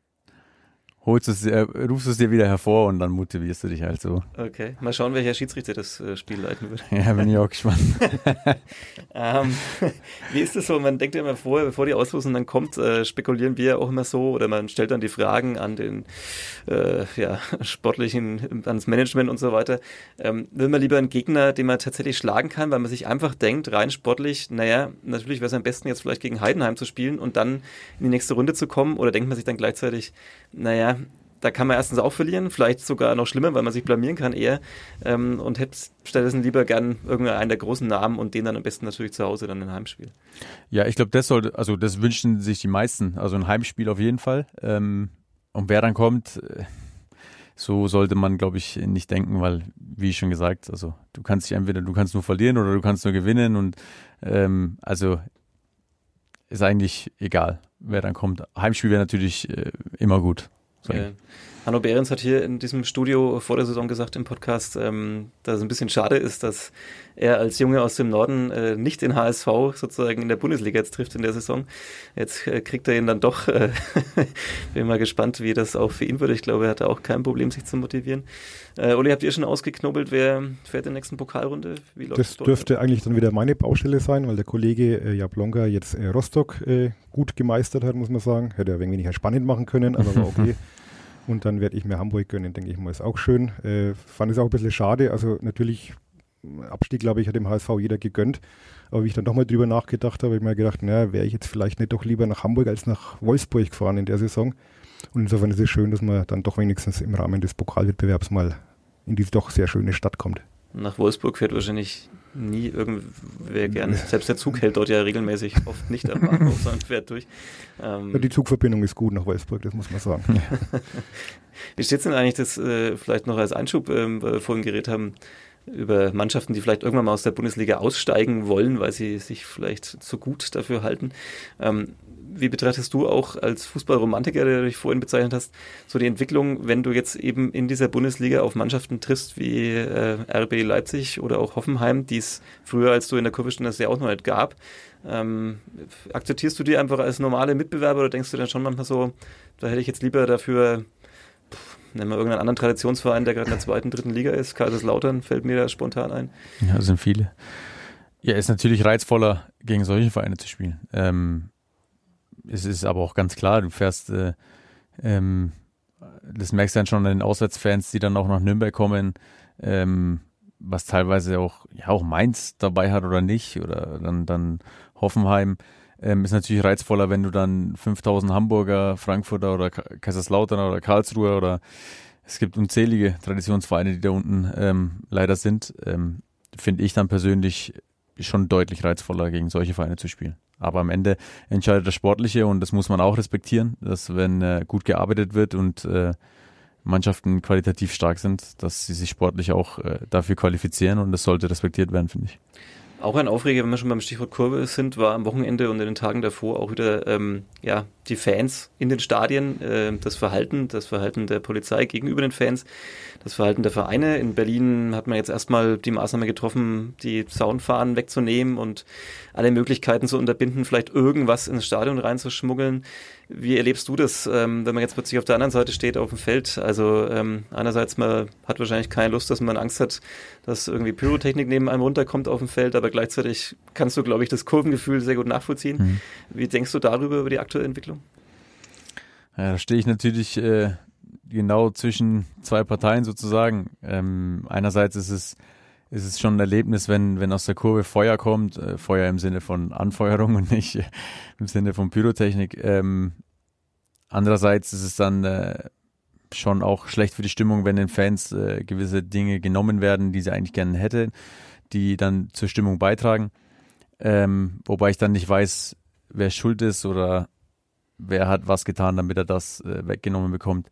holst es, äh, rufst es dir wieder hervor und dann motivierst du dich halt so. Okay, mal schauen, welcher Schiedsrichter das äh, Spiel leiten wird. Ja, bin ich auch gespannt. ähm, wie ist das so? Man denkt ja immer vorher, bevor die Auslosung dann kommt, äh, spekulieren wir auch immer so oder man stellt dann die Fragen an den äh, ja, sportlichen, ans Management und so weiter. Ähm, will man lieber einen Gegner, den man tatsächlich schlagen kann, weil man sich einfach denkt, rein sportlich, naja, natürlich wäre es am besten jetzt vielleicht gegen Heidenheim zu spielen und dann in die nächste Runde zu kommen oder denkt man sich dann gleichzeitig, naja, da kann man erstens auch verlieren, vielleicht sogar noch schlimmer, weil man sich blamieren kann eher ähm, und hätte stattdessen lieber gern irgendeinen der großen Namen und den dann am besten natürlich zu Hause dann ein Heimspiel. Ja, ich glaube, das sollte, also das wünschen sich die meisten, also ein Heimspiel auf jeden Fall. Ähm, und wer dann kommt, äh, so sollte man, glaube ich, nicht denken, weil, wie schon gesagt, also du kannst dich entweder, du kannst nur verlieren oder du kannst nur gewinnen und ähm, also ist eigentlich egal, wer dann kommt. Heimspiel wäre natürlich äh, immer gut. Äh, Hanno Behrens hat hier in diesem Studio vor der Saison gesagt im Podcast, ähm, dass es ein bisschen schade ist, dass er als Junge aus dem Norden äh, nicht den HSV sozusagen in der Bundesliga jetzt trifft in der Saison. Jetzt äh, kriegt er ihn dann doch. Äh, bin mal gespannt, wie das auch für ihn wird. Ich glaube, er hatte auch kein Problem, sich zu motivieren. Äh, Uli, habt ihr schon ausgeknobelt, wer fährt in der nächsten Pokalrunde? das dürfte eigentlich dann wieder meine Baustelle sein, weil der Kollege äh, Jablonka jetzt äh, Rostock äh, gut gemeistert hat, muss man sagen. Hätte er ein wenig weniger spannend machen können, aber war okay. Und dann werde ich mir Hamburg gönnen, denke ich mal, ist auch schön. Äh, fand es auch ein bisschen schade. Also natürlich, Abstieg, glaube ich, hat dem HSV jeder gegönnt. Aber wie ich dann doch mal drüber nachgedacht habe, habe ich mir gedacht, naja, wäre ich jetzt vielleicht nicht doch lieber nach Hamburg als nach Wolfsburg gefahren in der Saison. Und insofern ist es schön, dass man dann doch wenigstens im Rahmen des Pokalwettbewerbs mal in diese doch sehr schöne Stadt kommt. Nach Wolfsburg fährt wahrscheinlich nie irgendwer gerne. Selbst der Zug hält dort ja regelmäßig oft nicht am Bahnhof, sondern fährt durch. Ähm ja, die Zugverbindung ist gut nach Wolfsburg, das muss man sagen. Wie steht es denn eigentlich, das äh, vielleicht noch als Einschub, ähm, weil wir vorhin geredet haben, über Mannschaften, die vielleicht irgendwann mal aus der Bundesliga aussteigen wollen, weil sie sich vielleicht zu gut dafür halten. Ähm, wie betrachtest du auch als Fußballromantiker, der du dich vorhin bezeichnet hast, so die Entwicklung, wenn du jetzt eben in dieser Bundesliga auf Mannschaften triffst wie äh, RB Leipzig oder auch Hoffenheim, die es früher, als du in der Kurve standest, ja auch noch nicht gab. Ähm, akzeptierst du die einfach als normale Mitbewerber oder denkst du dann schon manchmal so, da hätte ich jetzt lieber dafür, nennen wir irgendeinen anderen Traditionsverein, der gerade in der zweiten, dritten Liga ist, Kaiserslautern, fällt mir da spontan ein. Ja, sind viele. Ja, ist natürlich reizvoller, gegen solche Vereine zu spielen. Ähm, es ist aber auch ganz klar, du fährst, äh, ähm, das merkst du dann schon an den Auswärtsfans, die dann auch nach Nürnberg kommen, ähm, was teilweise auch, ja, auch Mainz dabei hat oder nicht, oder dann, dann Hoffenheim. Ähm, ist natürlich reizvoller, wenn du dann 5000 Hamburger, Frankfurter oder Kaiserslautern oder Karlsruhe oder es gibt unzählige Traditionsvereine, die da unten ähm, leider sind. Ähm, Finde ich dann persönlich schon deutlich reizvoller, gegen solche Vereine zu spielen. Aber am Ende entscheidet das Sportliche und das muss man auch respektieren, dass wenn äh, gut gearbeitet wird und äh, Mannschaften qualitativ stark sind, dass sie sich sportlich auch äh, dafür qualifizieren und das sollte respektiert werden, finde ich. Auch ein Aufreger, wenn wir schon beim Stichwort Kurve sind, war am Wochenende und in den Tagen davor auch wieder ähm, ja, die Fans in den Stadien, äh, das Verhalten, das Verhalten der Polizei gegenüber den Fans, das Verhalten der Vereine. In Berlin hat man jetzt erstmal die Maßnahme getroffen, die Zaunfahnen wegzunehmen und alle Möglichkeiten zu unterbinden, vielleicht irgendwas ins Stadion reinzuschmuggeln. Wie erlebst du das, ähm, wenn man jetzt plötzlich auf der anderen Seite steht auf dem Feld? Also ähm, einerseits, man hat wahrscheinlich keine Lust, dass man Angst hat, dass irgendwie Pyrotechnik neben einem runterkommt auf dem Feld, aber gleichzeitig kannst du, glaube ich, das Kurvengefühl sehr gut nachvollziehen. Mhm. Wie denkst du darüber, über die aktuelle Entwicklung? Ja, da stehe ich natürlich äh, genau zwischen zwei Parteien sozusagen. Ähm, einerseits ist es ist es schon ein Erlebnis, wenn, wenn aus der Kurve Feuer kommt, äh, Feuer im Sinne von Anfeuerung und nicht im Sinne von Pyrotechnik. Ähm, andererseits ist es dann äh, schon auch schlecht für die Stimmung, wenn den Fans äh, gewisse Dinge genommen werden, die sie eigentlich gerne hätten, die dann zur Stimmung beitragen. Ähm, wobei ich dann nicht weiß, wer schuld ist oder wer hat was getan, damit er das äh, weggenommen bekommt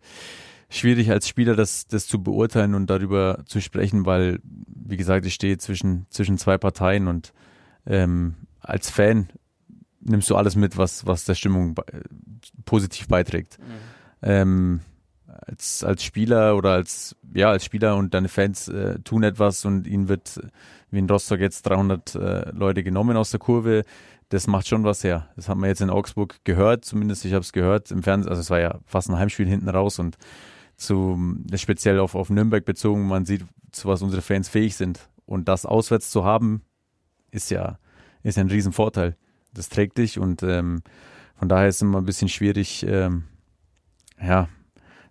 schwierig als Spieler das, das zu beurteilen und darüber zu sprechen, weil, wie gesagt, ich stehe zwischen, zwischen zwei Parteien und ähm, als Fan nimmst du alles mit, was, was der Stimmung be positiv beiträgt. Mhm. Ähm, als, als Spieler oder als, ja, als Spieler und deine Fans äh, tun etwas und ihnen wird, wie in Rostock jetzt 300 äh, Leute genommen aus der Kurve, das macht schon was her. Das haben wir jetzt in Augsburg gehört, zumindest ich habe es gehört im Fernsehen, also es war ja fast ein Heimspiel hinten raus und zu, speziell auf, auf Nürnberg bezogen, man sieht, zu was unsere Fans fähig sind. Und das auswärts zu haben, ist ja, ist ein Riesenvorteil. Das trägt dich und ähm, von daher ist es immer ein bisschen schwierig, ähm, ja,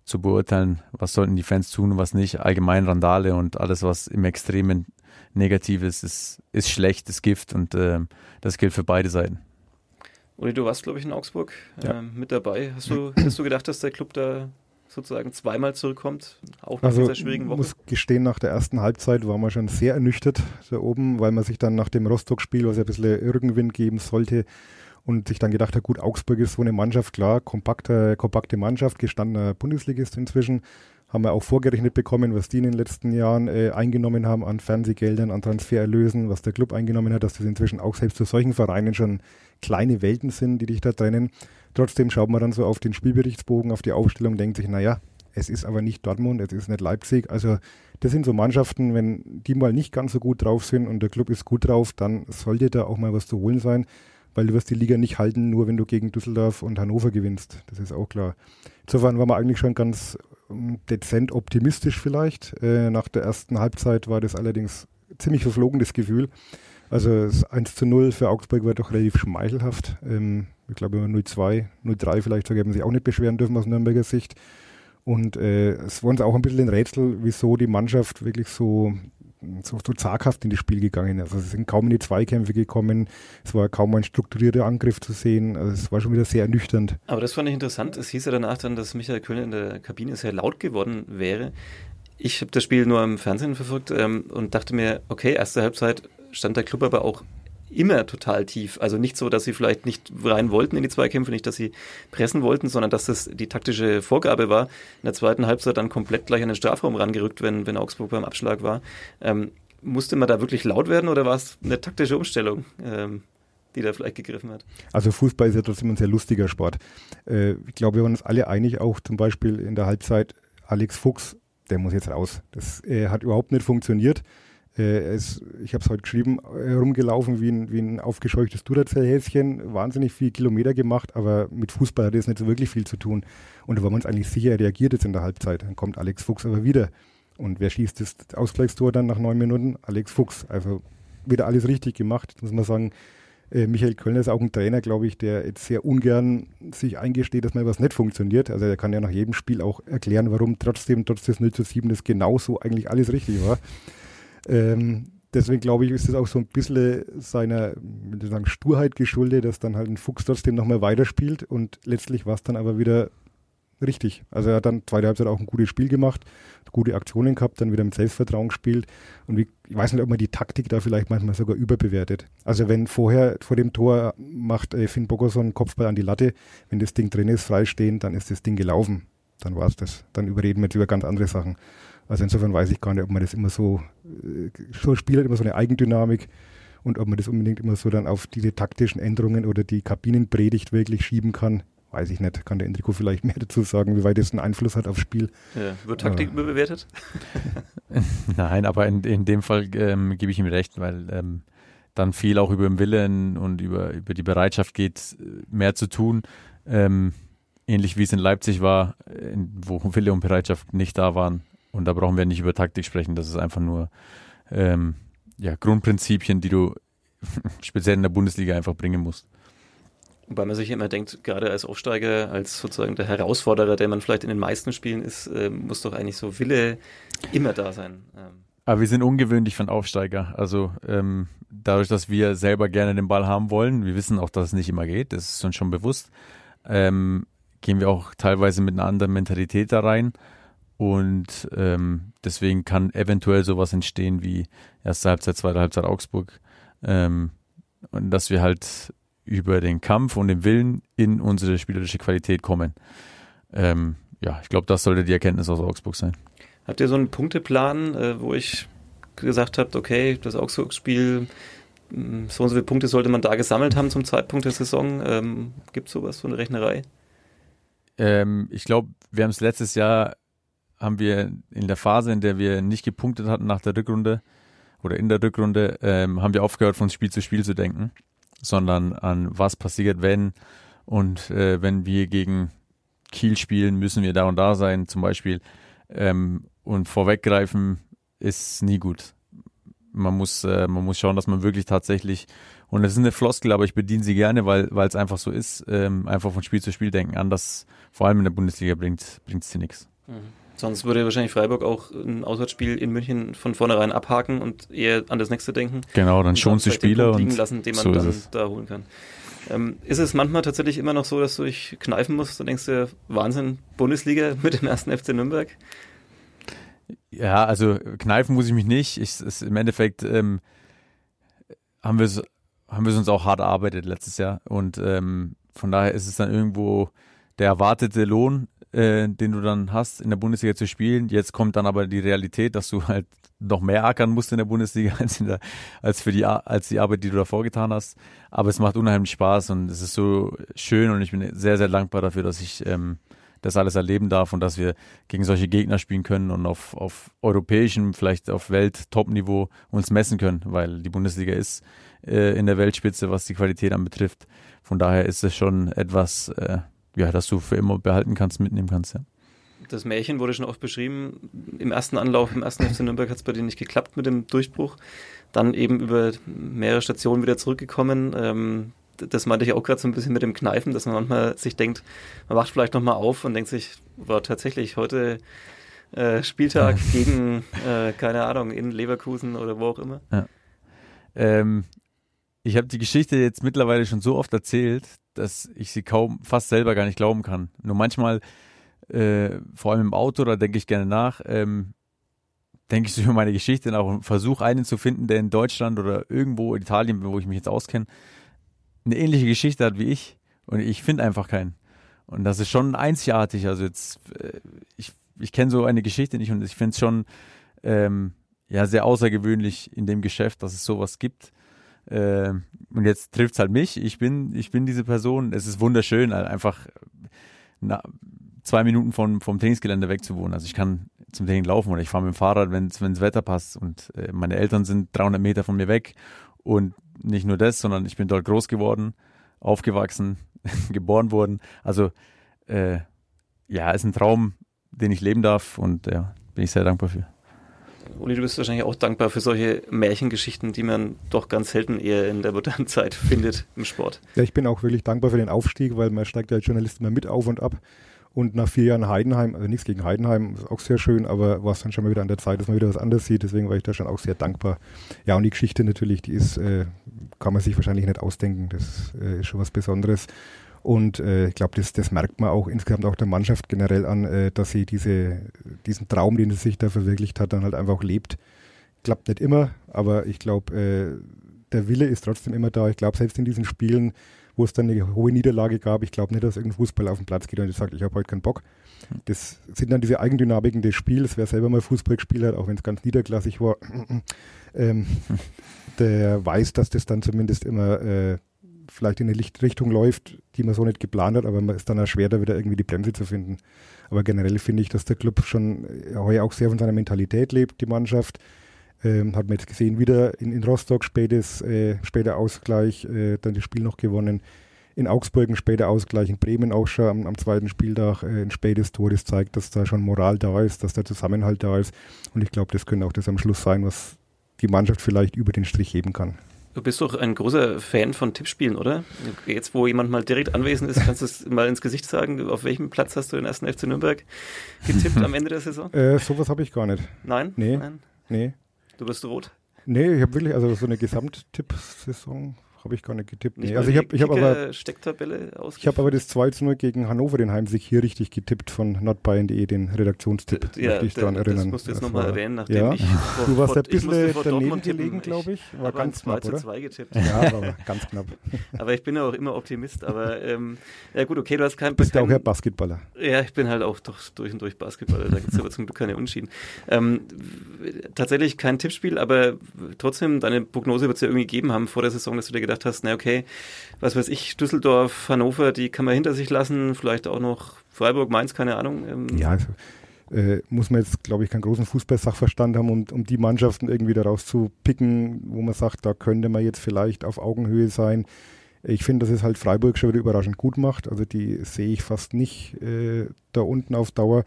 zu beurteilen, was sollten die Fans tun und was nicht. Allgemein Randale und alles, was im Extremen negativ ist, ist, ist schlecht, ist Gift und äh, das gilt für beide Seiten. Uli, du warst, glaube ich, in Augsburg ja. äh, mit dabei. Hast du, hast du gedacht, dass der Club da sozusagen zweimal zurückkommt, auch nach also, dieser schwierigen Woche? Ich muss gestehen, nach der ersten Halbzeit war man schon sehr ernüchtert da oben, weil man sich dann nach dem Rostock-Spiel, was ja ein bisschen Irgenwind geben sollte, und sich dann gedacht hat, gut, Augsburg ist so eine Mannschaft, klar, kompakte, kompakte Mannschaft, gestandener Bundesligist inzwischen, haben wir auch vorgerechnet bekommen, was die in den letzten Jahren äh, eingenommen haben an Fernsehgeldern, an Transfererlösen, was der Club eingenommen hat, dass das inzwischen auch selbst zu solchen Vereinen schon kleine Welten sind, die dich da trennen. Trotzdem schaut man dann so auf den Spielberichtsbogen, auf die Aufstellung, denkt sich, naja, es ist aber nicht Dortmund, es ist nicht Leipzig. Also das sind so Mannschaften, wenn die mal nicht ganz so gut drauf sind und der Club ist gut drauf, dann sollte da auch mal was zu holen sein, weil du wirst die Liga nicht halten, nur wenn du gegen Düsseldorf und Hannover gewinnst. Das ist auch klar. Insofern war man eigentlich schon ganz ähm, dezent optimistisch vielleicht. Äh, nach der ersten Halbzeit war das allerdings ziemlich verflogen, das Gefühl. Also das 1 zu 0 für Augsburg war doch relativ schmeichelhaft. Ähm, ich glaube 0-2, 0-3 vielleicht sogar, haben sich auch nicht beschweren dürfen aus Nürnberger Sicht. Und äh, es war uns auch ein bisschen ein Rätsel, wieso die Mannschaft wirklich so, so, so zaghaft in das Spiel gegangen. Also sie sind kaum in die Zweikämpfe gekommen, es war kaum ein strukturierter Angriff zu sehen. Also es war schon wieder sehr ernüchternd. Aber das fand ich interessant. Es hieß ja danach dann, dass Michael Kölner in der Kabine sehr laut geworden wäre. Ich habe das Spiel nur im Fernsehen verfolgt ähm, und dachte mir, okay, erste Halbzeit stand der Club aber auch immer total tief. Also nicht so, dass sie vielleicht nicht rein wollten in die Zweikämpfe, nicht, dass sie pressen wollten, sondern dass das die taktische Vorgabe war. In der zweiten Halbzeit dann komplett gleich an den Strafraum rangerückt, wenn, wenn Augsburg beim Abschlag war. Ähm, musste man da wirklich laut werden oder war es eine taktische Umstellung? Ähm, die da vielleicht gegriffen hat. Also Fußball ist ja trotzdem ein sehr lustiger Sport. Äh, ich glaube, wir waren uns alle einig, auch zum Beispiel in der Halbzeit Alex Fuchs, der muss jetzt raus. Das äh, hat überhaupt nicht funktioniert. Äh, ist, ich habe es heute geschrieben, herumgelaufen wie ein, wie ein aufgescheuchtes Duracell-Häschen, wahnsinnig viele Kilometer gemacht, aber mit Fußball hat es nicht so wirklich viel zu tun. Und da waren wir uns eigentlich sicher, er reagiert jetzt in der Halbzeit. Dann kommt Alex Fuchs aber wieder. Und wer schießt das Ausgleichstor dann nach neun Minuten? Alex Fuchs. Also wieder alles richtig gemacht. Muss man sagen, Äh, Michael Kölner ist auch ein Trainer, glaube ich, der jetzt sehr ungern sich eingesteht, dass mal was nicht funktioniert. Also er kann ja nach jedem Spiel auch erklären, warum trotzdem, trotz des 0 zu 7, das genauso eigentlich alles richtig war. Ähm, deswegen glaube ich, ist es auch so ein bisschen seiner sagen, Sturheit geschuldet, dass dann halt ein Fuchs trotzdem nochmal weiterspielt und letztlich war es dann aber wieder richtig. Also er hat dann zweite Halbzeit auch ein gutes Spiel gemacht, gute Aktionen gehabt, dann wieder mit Selbstvertrauen gespielt und ich weiß nicht, ob man die Taktik da vielleicht manchmal sogar überbewertet. Also wenn vorher vor dem Tor macht äh, Finn Bogerson Kopfball an die Latte, wenn das Ding drin ist, freistehen, dann ist das Ding gelaufen. Dann war es das. Dann überreden wir jetzt über ganz andere Sachen. Also insofern weiß ich gar nicht, ob man das immer so, äh, so Spiel hat immer so eine Eigendynamik und ob man das unbedingt immer so dann auf diese taktischen Änderungen oder die Kabinenpredigt wirklich schieben kann. Weiß ich nicht. Kann der Enrico vielleicht mehr dazu sagen, wie weit das einen Einfluss hat aufs Spiel? Ja, wird Taktik äh. überbewertet? Nein, aber in, in dem Fall ähm, gebe ich ihm recht, weil ähm, dann viel auch über den Willen und über, über die Bereitschaft geht, mehr zu tun. Ähm, ähnlich wie es in Leipzig war, wo Wille und Bereitschaft nicht da waren, und da brauchen wir nicht über Taktik sprechen. Das ist einfach nur ähm, ja, Grundprinzipien, die du speziell in der Bundesliga einfach bringen musst. Wobei man sich immer denkt, gerade als Aufsteiger, als sozusagen der Herausforderer, der man vielleicht in den meisten Spielen ist, äh, muss doch eigentlich so Wille immer da sein. Ähm. Aber wir sind ungewöhnlich von Aufsteiger. Also ähm, dadurch, dass wir selber gerne den Ball haben wollen, wir wissen auch, dass es nicht immer geht, das ist uns schon bewusst, ähm, gehen wir auch teilweise mit einer anderen Mentalität da rein. Und ähm, deswegen kann eventuell sowas entstehen wie erste Halbzeit, zweite Halbzeit Augsburg. Ähm, und dass wir halt über den Kampf und den Willen in unsere spielerische Qualität kommen. Ähm, ja, ich glaube, das sollte die Erkenntnis aus Augsburg sein. Habt ihr so einen Punkteplan, äh, wo ich gesagt habt, okay, das Augsburg-Spiel, hm, so und so viele Punkte sollte man da gesammelt haben zum Zeitpunkt der Saison? Ähm, Gibt es sowas, so eine Rechnerei? Ähm, ich glaube, wir haben es letztes Jahr haben wir in der Phase, in der wir nicht gepunktet hatten nach der Rückrunde oder in der Rückrunde, ähm, haben wir aufgehört, von Spiel zu Spiel zu denken, sondern an was passiert, wenn und äh, wenn wir gegen Kiel spielen, müssen wir da und da sein, zum Beispiel. Ähm, und vorweggreifen ist nie gut. Man muss, äh, man muss schauen, dass man wirklich tatsächlich, und das ist eine Floskel, aber ich bediene sie gerne, weil es einfach so ist, ähm, einfach von Spiel zu Spiel denken. Anders, vor allem in der Bundesliga, bringt es dir nichts. Mhm. Sonst würde wahrscheinlich Freiburg auch ein Auswärtsspiel in München von vornherein abhaken und eher an das nächste denken. Genau, dann schon die Spieler und liegen lassen, den man so dann da holen kann. Ähm, ist es manchmal tatsächlich immer noch so, dass du dich kneifen musst und denkst dir, Wahnsinn, Bundesliga mit dem ersten FC Nürnberg? Ja, also kneifen muss ich mich nicht. Ich, es, Im Endeffekt ähm, haben wir es haben wir uns auch hart erarbeitet letztes Jahr und ähm, von daher ist es dann irgendwo der erwartete Lohn, äh, den du dann hast, in der Bundesliga zu spielen. Jetzt kommt dann aber die Realität, dass du halt noch mehr ackern musst in der Bundesliga als, der, als für die, als die Arbeit, die du davor getan hast. Aber es macht unheimlich Spaß und es ist so schön und ich bin sehr, sehr dankbar dafür, dass ich ähm, das alles erleben darf und dass wir gegen solche Gegner spielen können und auf, auf europäischem, vielleicht auf Welt-Top-Niveau uns messen können, weil die Bundesliga ist äh, in der Weltspitze, was die Qualität anbetrifft. Von daher ist es schon etwas, äh, ja, das du für immer behalten kannst, mitnehmen kannst, ja. Das Märchen wurde schon oft beschrieben. Im ersten Anlauf, im ersten FC Nürnberg hat es bei dir nicht geklappt mit dem Durchbruch. Dann eben über mehrere Stationen wieder zurückgekommen. Ähm, das meinte ich auch gerade so ein bisschen mit dem Kneifen, dass man manchmal sich denkt, man wacht vielleicht nochmal auf und denkt sich, war tatsächlich heute äh, Spieltag gegen, äh, keine Ahnung, in Leverkusen oder wo auch immer. Ja. Ähm, ich habe die Geschichte jetzt mittlerweile schon so oft erzählt, dass ich sie kaum, fast selber gar nicht glauben kann. Nur manchmal, äh, vor allem im Auto, da denke ich gerne nach, ähm, denke ich so über meine Geschichte nach und versuche einen zu finden, der in Deutschland oder irgendwo in Italien, wo ich mich jetzt auskenne, eine ähnliche Geschichte hat wie ich. Und ich finde einfach keinen. Und das ist schon einzigartig. Also jetzt, äh, ich, ich kenne so eine Geschichte nicht und ich finde es schon ähm, ja, sehr außergewöhnlich in dem Geschäft, dass es sowas gibt. Äh, und jetzt trifft es halt mich. Ich bin, ich bin diese Person. Es ist wunderschön, halt einfach na, zwei Minuten vom, vom Trainingsgelände wegzuwohnen. Also ich kann zum Training laufen oder ich fahre mit dem Fahrrad, wenn das Wetter passt. Und äh, meine Eltern sind 300 Meter von mir weg. Und nicht nur das, sondern ich bin dort groß geworden, aufgewachsen, geboren worden. Also äh, ja, ist ein Traum, den ich leben darf und ja, bin ich sehr dankbar für. Uli, du bist wahrscheinlich auch dankbar für solche Märchengeschichten, die man doch ganz selten eher in der modernen Zeit findet im Sport. Ja, ich bin auch wirklich dankbar für den Aufstieg, weil man steigt ja als Journalist immer mit auf und ab. Und nach vier Jahren Heidenheim, also nichts gegen Heidenheim, ist auch sehr schön, aber war es dann schon mal wieder an der Zeit, dass man wieder was anderes sieht. Deswegen war ich da schon auch sehr dankbar. Ja, und die Geschichte natürlich, die ist, äh, kann man sich wahrscheinlich nicht ausdenken. Das äh, ist schon was Besonderes. Und äh, ich glaube, das, das merkt man auch insgesamt auch der Mannschaft generell an, äh, dass sie diese, diesen Traum, den sie sich da verwirklicht hat, dann halt einfach lebt. Klappt nicht immer, aber ich glaube, äh, der Wille ist trotzdem immer da. Ich glaube, selbst in diesen Spielen, wo es dann eine hohe Niederlage gab. Ich glaube nicht, dass irgendein Fußball auf den Platz geht und sagt, ich habe heute keinen Bock. Das sind dann diese Eigendynamiken des Spiels. Wer selber mal Fußball gespielt hat, auch wenn es ganz niederklassig war, ähm, der weiß, dass das dann zumindest immer äh, vielleicht in eine Richtung läuft, die man so nicht geplant hat, aber man ist dann auch schwer, da wieder irgendwie die Bremse zu finden. Aber generell finde ich, dass der Club schon heuer auch sehr von seiner Mentalität lebt, die Mannschaft. Ähm, hat man jetzt gesehen, wieder in, in Rostock spätes, äh, später Ausgleich, äh, dann das Spiel noch gewonnen. In Augsburg ein später Ausgleich, in Bremen auch schon am, am zweiten Spieltag äh, ein spätes Tor. Das zeigt, dass da schon Moral da ist, dass der Zusammenhalt da ist. Und ich glaube, das könnte auch das am Schluss sein, was die Mannschaft vielleicht über den Strich heben kann. Du bist doch ein großer Fan von Tippspielen, oder? Jetzt, wo jemand mal direkt anwesend ist, kannst du es mal ins Gesicht sagen. Auf welchem Platz hast du den ersten FC Nürnberg getippt am Ende der Saison? Äh, sowas habe ich gar nicht. Nein? Nee. Nein? Nee. Du bist rot? Nee, ich habe wirklich, also so eine Gesamttipp-Saison habe ich gar nicht getippt. Nicht Nee. Also ich habe ich hab aber, Kicker-Stecktabelle ich hab aber das 2 zu 0 gegen Hannover, den Heimsieg, hier richtig getippt von notbayern.de, den Redaktionstipp. ja, möchte ich da- daran das erinnern. musst du jetzt Das nochmal erwähnen, nachdem ja. ich vor, Du warst ein bisschen daneben gelegen, glaube ich. War habe ganz ein 2 knapp, zu oder? 2 getippt. Ja, aber ganz knapp. Aber ich bin ja auch immer Optimist. Aber ähm, ja gut, okay, du hast kein... Bist ja auch kein, Herr Basketballer. Ja, ich bin halt auch doch durch und durch Basketballer. Da gibt es aber zum Glück keine Unschieden. Ähm, tatsächlich kein Tippspiel, aber trotzdem, deine Prognose wird es ja irgendwie gegeben haben vor der Saison, dass du dir gedacht hast, na okay, was weiß ich, Düsseldorf, Hannover, die kann man hinter sich lassen, vielleicht auch noch Freiburg, Mainz, keine Ahnung. Ähm, Ja, also, äh, muss man jetzt, glaube ich, keinen großen Fußballsachverstand haben, um, um die Mannschaften irgendwie daraus zu picken, wo man sagt, da könnte man jetzt vielleicht auf Augenhöhe sein. Ich finde, dass es halt Freiburg schon wieder überraschend gut macht. Also die sehe ich fast nicht äh, da unten auf Dauer.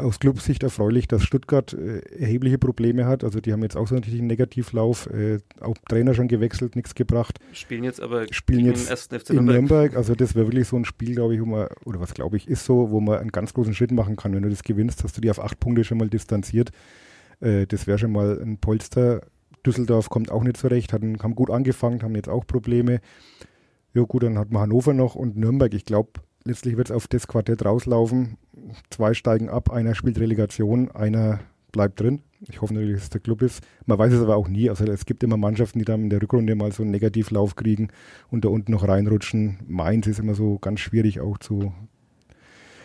Aus Clubsicht erfreulich, dass Stuttgart äh, erhebliche Probleme hat. Also die haben jetzt auch so natürlich einen Negativlauf. Äh, auch Trainer schon gewechselt, nichts gebracht. Spielen jetzt aber Spielen gegen jetzt den ersten FC in Nürnberg. Nürnberg, also das wäre wirklich so ein Spiel, glaube ich, wo man, oder was glaube ich, ist so, wo man einen ganz großen Schritt machen kann. Wenn du das gewinnst, hast du die auf acht Punkte schon mal distanziert. Äh, das wäre schon mal ein Polster. Düsseldorf kommt auch nicht zurecht, hat, haben gut angefangen, haben jetzt auch Probleme. Ja gut, dann hat man Hannover noch und Nürnberg. Ich glaube, letztlich wird es auf das Quartett rauslaufen. Zwei steigen ab, einer spielt Relegation, einer bleibt drin. Ich hoffe natürlich, dass es der Club ist. Man weiß es aber auch nie. Also es gibt immer Mannschaften, die dann in der Rückrunde mal so einen Negativlauf kriegen und da unten noch reinrutschen. Mainz ist immer so ganz schwierig auch zu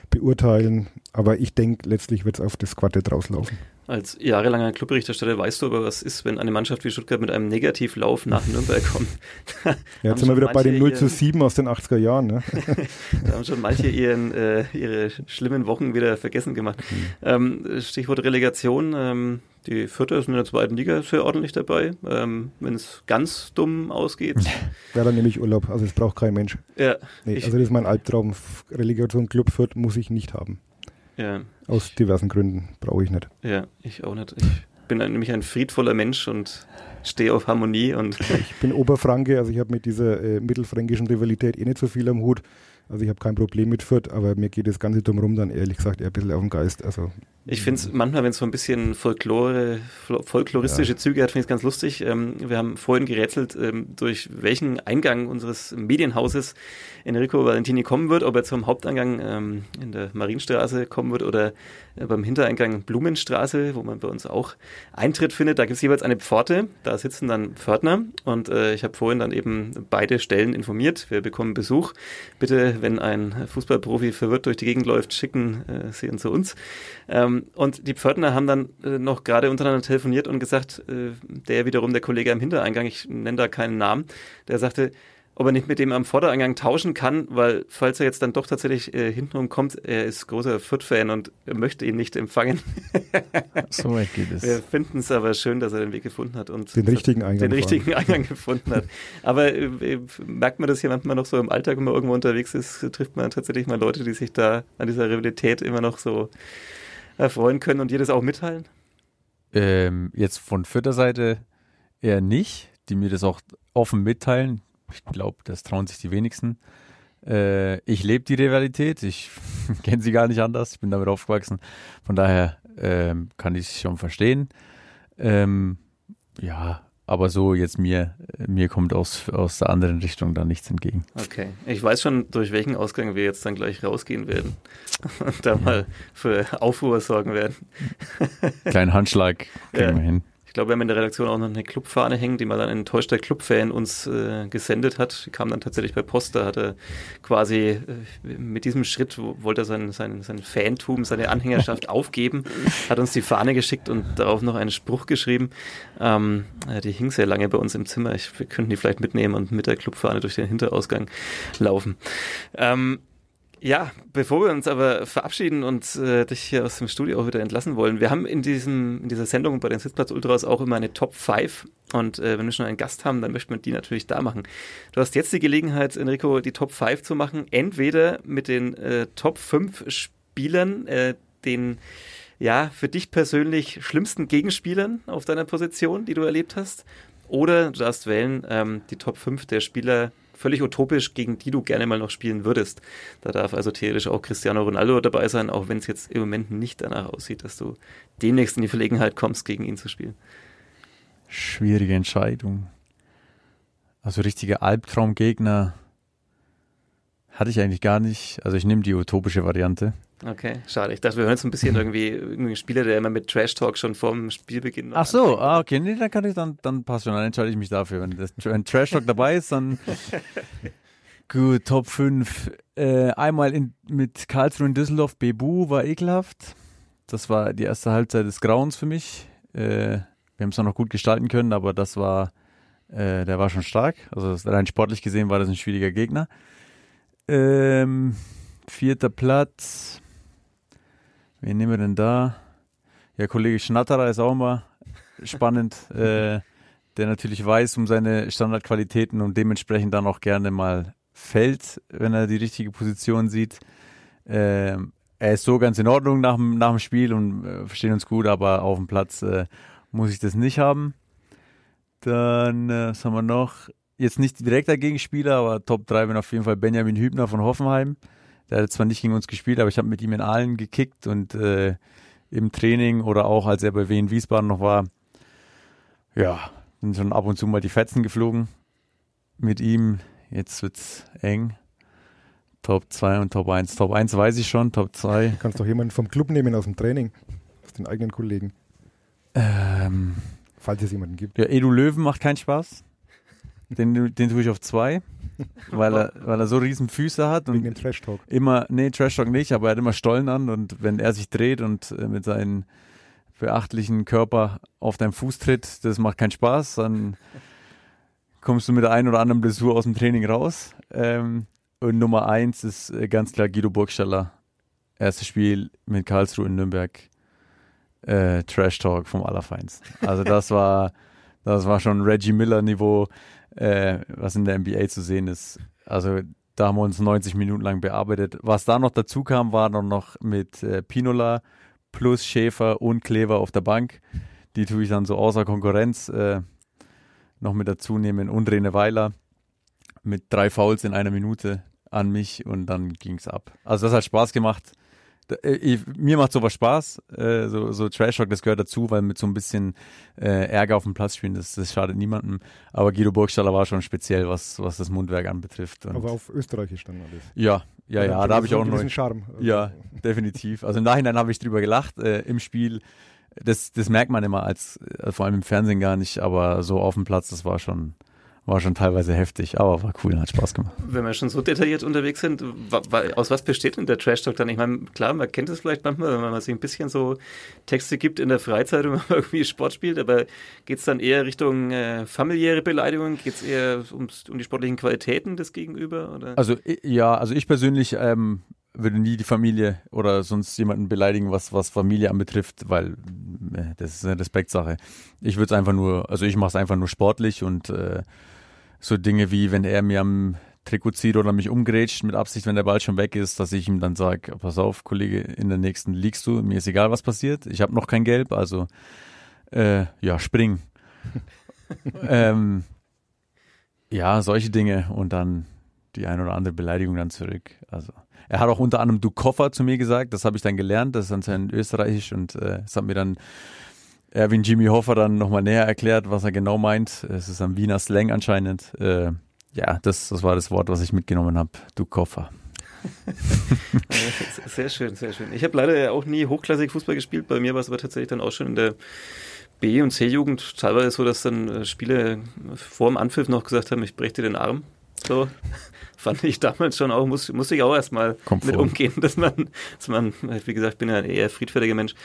beurteilen. Aber ich denke, letztlich wird es auf das Quartett rauslaufen. Als jahrelanger Clubberichterstatter weißt du aber, was ist, wenn eine Mannschaft wie Stuttgart mit einem Negativlauf nach Nürnberg kommt. Ja, jetzt sind wir wieder bei den manche 0 zu ihren- 7 aus den 80er Jahren. Ne? Da haben schon manche ihren, äh, ihre schlimmen Wochen wieder vergessen gemacht. Ähm, Stichwort Relegation. Ähm, die Vierte ist in der zweiten Liga sehr ordentlich dabei. Ähm, Wenn es ganz dumm ausgeht. Ja, dann nehme ich Urlaub. Also das braucht kein Mensch. ja, Nee, also das ist mein Albtraum. Relegation Club Fürth muss ich nicht haben. Ja, Aus diversen Gründen brauche ich nicht. ja, ich auch nicht. Ich bin ein, nämlich ein friedvoller Mensch und stehe auf Harmonie und Ich bin Oberfranke, also ich habe mit dieser äh, mittelfränkischen Rivalität eh nicht so viel am Hut. Also ich habe kein Problem mit Fürth, aber mir geht das Ganze drumherum dann ehrlich gesagt eher ein bisschen auf den Geist. Also Ich finde es manchmal, wenn es so ein bisschen Folklore, fol- folkloristische Züge hat, finde ich es ganz lustig. Ähm, wir haben vorhin gerätselt, ähm, durch welchen Eingang unseres Medienhauses Enrico Valentini kommen wird, ob er zum Haupteingang ähm, in der Marienstraße kommen wird oder äh, beim Hintereingang Blumenstraße, wo man bei uns auch Eintritt findet. Da gibt es jeweils eine Pforte, da sitzen dann Pförtner und äh, ich habe vorhin dann eben beide Stellen informiert. Wir bekommen Besuch. Bitte, wenn ein Fußballprofi verwirrt durch die Gegend läuft, schicken äh, Sie ihn zu uns. Ähm, und die Pförtner haben dann äh, noch gerade untereinander telefoniert und gesagt, äh, der wiederum der Kollege am Hintereingang, ich nenne da keinen Namen, der sagte, ob er nicht mit dem am Vordereingang tauschen kann, weil falls er jetzt dann doch tatsächlich äh, hintenrum kommt, er ist großer Fürth-Fan und möchte ihn nicht empfangen. So weit geht es. Wir finden es aber schön, dass er den Weg gefunden hat und den richtigen Eingang. den fahren. richtigen Eingang gefunden hat. Aber äh, äh, merkt man das hier manchmal noch so im Alltag, wenn man irgendwo unterwegs ist, trifft man tatsächlich mal Leute, die sich da an dieser Rivalität immer noch so erfreuen können und jedes auch mitteilen? Ähm, jetzt von vierter Seite eher nicht, die mir das auch offen mitteilen. Ich glaube, das trauen sich die wenigsten. Äh, ich lebe die Rivalität, ich kenne sie gar nicht anders, ich bin damit aufgewachsen. Von daher ähm, kann ich es schon verstehen. Ähm, ja, aber so jetzt mir, mir kommt aus, aus der anderen Richtung da nichts entgegen. Okay, ich weiß schon, durch welchen Ausgang wir jetzt dann gleich rausgehen werden und da mal für Aufruhr sorgen werden. Kleinen Handschlag kriegen ja. wir hin. Ich glaube, wir haben in der Redaktion auch noch eine Clubfahne hängen, die mal ein enttäuschter Clubfan uns äh, gesendet hat. Die kam dann tatsächlich bei Post. Da hat er quasi äh, mit diesem Schritt, wollte er sein, sein, sein Fantum, seine Anhängerschaft aufgeben, hat uns die Fahne geschickt und darauf noch einen Spruch geschrieben. Ähm, die hing sehr lange bei uns im Zimmer. Ich, wir könnten die vielleicht mitnehmen und mit der Clubfahne durch den Hinterausgang laufen. Ähm, ja, bevor wir uns aber verabschieden und äh, dich hier aus dem Studio auch wieder entlassen wollen, wir haben in, diesem, in dieser Sendung bei den Sitzplatz Ultras auch immer eine Top 5 und äh, wenn wir schon einen Gast haben, dann möchte man die natürlich da machen. Du hast jetzt die Gelegenheit, Enrico, die Top 5 zu machen, entweder mit den äh, Top 5 Spielern, äh, den ja, für dich persönlich schlimmsten Gegenspielern auf deiner Position, die du erlebt hast, oder du darfst wählen ähm, die Top 5 der Spieler, völlig utopisch, gegen die du gerne mal noch spielen würdest. Da darf also theoretisch auch Cristiano Ronaldo dabei sein, auch wenn es jetzt im Moment nicht danach aussieht, dass du demnächst in die Verlegenheit kommst, gegen ihn zu spielen. Schwierige Entscheidung. Also richtige Albtraumgegner hatte ich eigentlich gar nicht. Also ich nehme die utopische Variante. Okay, schade. Ich dachte, wir hören jetzt ein bisschen irgendwie, einen Spieler, der immer mit Trash Talk schon vorm Spielbeginn. Ach so, ah, okay, nee, dann kann ich dann, dann passt schon, dann entscheide ich mich dafür. Wenn, das, wenn Trash Talk dabei ist, dann gut, Top 5. Äh, einmal in, mit Karlsruhe in Düsseldorf, Bebu war ekelhaft. Das war die erste Halbzeit des Grauens für mich. Äh, wir haben es noch gut gestalten können, aber das war, äh, der war schon stark. Also rein sportlich gesehen war das ein schwieriger Gegner. Ähm, vierter Platz. Wen nehmen wir denn da? Ja, Kollege Schnatterer ist auch immer spannend, äh, der natürlich weiß um seine Standardqualitäten und dementsprechend dann auch gerne mal fällt, wenn er die richtige Position sieht. Äh, er ist so ganz in Ordnung nach, nach dem Spiel und äh, verstehen uns gut, aber auf dem Platz äh, muss ich das nicht haben. Dann, äh, was haben wir noch? Jetzt nicht direkter Gegenspieler, aber Top 3 bin auf jeden Fall Benjamin Hübner von Hoffenheim. Der hat zwar nicht gegen uns gespielt, aber ich habe mit ihm in Aalen gekickt und äh, im Training oder auch als er bei Wien Wiesbaden noch war, ja, sind schon ab und zu mal die Fetzen geflogen mit ihm. Jetzt wird es eng. Top 2 und Top 1. Top 1 weiß ich schon, Top 2. Du kannst doch jemanden vom Club nehmen aus dem Training, aus den eigenen Kollegen. Ähm, Falls es jemanden gibt. Ja, Edu Löwen macht keinen Spaß. Den, den tue ich auf 2 weil er, weil er so riesen Füße hat Wegen und dem Trash Talk. immer, nee, Trash Talk nicht, aber er hat immer Stollen an und wenn er sich dreht und äh, mit seinem beachtlichen Körper auf deinen Fuß tritt, das macht keinen Spaß, dann kommst du mit der einen oder anderen Blessur aus dem Training raus. Ähm, und Nummer eins ist äh, ganz klar Guido Burgstaller. Erstes Spiel mit Karlsruhe in Nürnberg. Äh, Trash Talk vom Allerfeinsten. Also das war, das war schon Reggie Miller Niveau äh, was in der NBA zu sehen ist. Also da haben wir uns 90 Minuten lang bearbeitet. Was da noch dazu kam, war dann noch mit äh, Pinola plus Schäfer und Klever auf der Bank. Die tue ich dann so außer Konkurrenz äh, noch mit dazu nehmen. Und Rene Weiler mit drei Fouls in einer Minute an mich und dann ging es ab. Also das hat Spaß gemacht. Äh, ich, mir macht sowas Spaß, äh, so, so Trash Talk, das gehört dazu, weil mit so ein bisschen äh, Ärger auf dem Platz spielen, das, das schadet niemandem. Aber Guido Burgstaller war schon speziell, was, was das Mundwerk anbetrifft. Und Aber auf Österreichisch dann alles. Ja, ja, ja, da habe ich auch noch. Charme. Ja, definitiv. Also im Nachhinein habe ich drüber gelacht äh, im Spiel. Das, das merkt man immer als, äh, vor allem im Fernsehen gar nicht, aber so auf dem Platz, das war schon, war schon teilweise heftig, aber war cool, hat Spaß gemacht. Wenn wir schon so detailliert unterwegs sind, aus was besteht denn der Trash Talk dann? Ich meine, klar, man kennt es vielleicht manchmal, wenn man sich ein bisschen so Texte gibt in der Freizeit und man irgendwie Sport spielt, aber geht es dann eher Richtung äh, familiäre Beleidigung? Geht es eher ums, um die sportlichen Qualitäten des Gegenüber? Oder? Also ja, also ich persönlich ähm, würde nie die Familie oder sonst jemanden beleidigen, was, was Familie anbetrifft, weil äh, das ist eine Respektsache. Ich würde es einfach nur, also ich mache es einfach nur sportlich und äh, so Dinge wie, wenn er mir am Trikot zieht oder mich umgrätscht mit Absicht, wenn der Ball schon weg ist, dass ich ihm dann sage, pass auf, Kollege, in der nächsten liegst du, mir ist egal, was passiert. Ich habe noch kein Gelb, also Äh, ja, springen. ähm, ja, solche Dinge und dann die ein oder andere Beleidigung dann zurück. Also er hat auch unter anderem du Koffer zu mir gesagt, das habe ich dann gelernt, das ist anscheinend österreichisch und äh, das hat mir dann Erwin Jimmy Hoffer dann nochmal näher erklärt, was er genau meint. Es ist am Wiener Slang anscheinend. Äh, ja, das, das war das Wort, was ich mitgenommen habe. Du Koffer. sehr schön, sehr schön. Ich habe leider auch nie hochklassig Fußball gespielt. Bei mir war es aber tatsächlich dann auch schon in der B- und C-Jugend teilweise so, dass dann äh, Spiele vor dem Anpfiff noch gesagt haben, ich breche dir den Arm. So fand ich damals schon auch, muss, muss ich auch erstmal mit umgehen, dass man, dass man, wie gesagt, ich bin ja ein eher friedfertiger Mensch,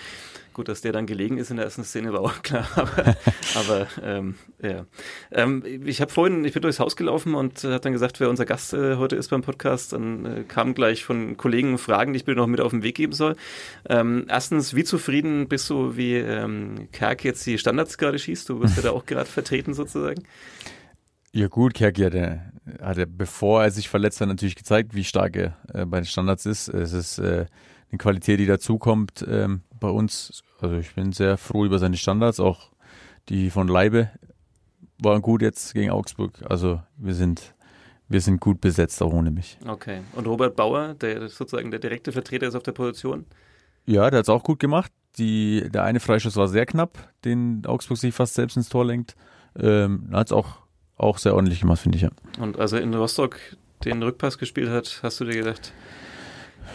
Gut, dass der dann gelegen ist in der ersten Szene, war auch klar. Aber, aber ähm, ja. Ähm, ich habe vorhin, ich bin durchs Haus gelaufen und äh, hat dann gesagt, wer unser Gast äh, heute ist beim Podcast. Dann äh, kamen gleich von Kollegen Fragen, die ich mir noch mit auf den Weg geben soll. Ähm, erstens, wie zufrieden bist du, wie ähm, Kerk jetzt die Standards gerade schießt? Du wirst ja da auch gerade vertreten sozusagen. Ja gut, Kerki hatte, hatte, bevor er sich verletzt hat, natürlich gezeigt, wie stark er äh, bei den Standards ist. Es ist äh, eine Qualität, die dazukommt ähm, bei uns. Also ich bin sehr froh über seine Standards, auch die von Leibe waren gut jetzt gegen Augsburg. Also wir sind wir sind gut besetzt, auch ohne mich. Okay. Und Robert Bauer, der sozusagen der direkte Vertreter ist auf der Position? Ja, der hat es auch gut gemacht. Die, der eine Freischuss war sehr knapp, den Augsburg sich fast selbst ins Tor lenkt. Ähm, hat es auch, auch sehr ordentlich gemacht, finde ich. Ja. Und als er in Rostock den Rückpass gespielt hat, hast du dir gedacht,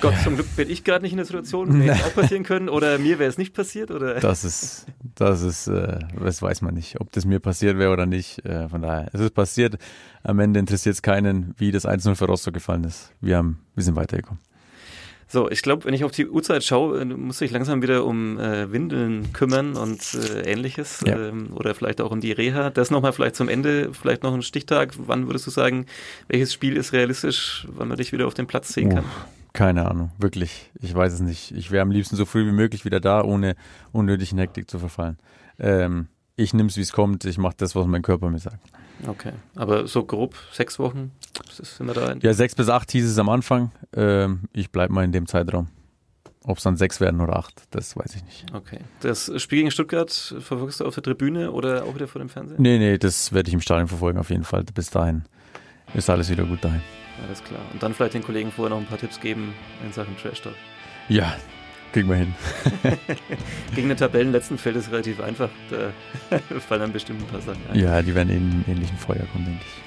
Gott, zum Glück bin ich gerade nicht in der Situation, wäre es auch passieren können oder mir wäre es nicht passiert oder? Das ist, das ist, äh, das weiß man nicht, ob das mir passiert wäre oder nicht. Äh, von daher, es ist passiert. Am Ende interessiert es keinen, wie das 1-0 für Rostock gefallen ist. Wir haben, wir sind weitergekommen. So, ich glaube, wenn ich auf die Uhrzeit schaue, äh, muss ich langsam wieder um äh, Windeln kümmern und äh, ähnliches. Ja. Ähm, oder vielleicht auch um die Reha. Das nochmal vielleicht zum Ende, vielleicht noch ein Stichtag. Wann würdest du sagen, welches Spiel ist realistisch, wann man dich wieder auf dem Platz sehen kann? Keine Ahnung, wirklich. Ich weiß es nicht. Ich wäre am liebsten so früh wie möglich wieder da, ohne unnötig in Hektik zu verfallen. Ähm, ich nehme es, wie es kommt. Ich mache das, was mein Körper mir sagt. Okay, aber so grob sechs Wochen sind wir da? Ja, sechs bis acht hieß es am Anfang. Ähm, ich bleibe mal in dem Zeitraum. Ob es dann sechs werden oder acht, das weiß ich nicht. Okay. Das Spiel gegen Stuttgart verfolgst du auf der Tribüne oder auch wieder vor dem Fernsehen? Nee, nee, das werde ich im Stadion verfolgen auf jeden Fall. Bis dahin ist alles wieder gut dahin. Alles klar. Und dann vielleicht den Kollegen vorher noch ein paar Tipps geben in Sachen Trash Talk. Ja, kriegen wir hin. Gegen den Tabellenletzten fällt es relativ einfach. Da fallen dann bestimmt ein paar Sachen ein. Ja, die werden in ähnlichen Feuer kommen, denke ich.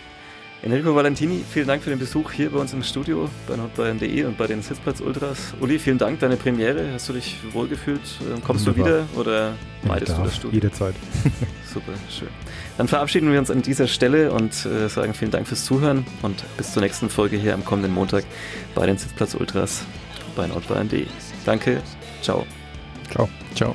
Enrico Valentini, vielen Dank für den Besuch hier bei uns im Studio bei nordbayern.de und bei den Sitzplatz Ultras. Uli, vielen Dank, deine Premiere. Hast du dich wohlgefühlt? Kommst Wunderbar. du wieder oder meidest du das Studio? Jederzeit. Super, schön. Dann verabschieden wir uns an dieser Stelle und äh, sagen vielen Dank fürs Zuhören und bis zur nächsten Folge hier am kommenden Montag bei den Sitzplatz Ultras bei nordbayern.de. Danke, ciao. Ciao. Ciao.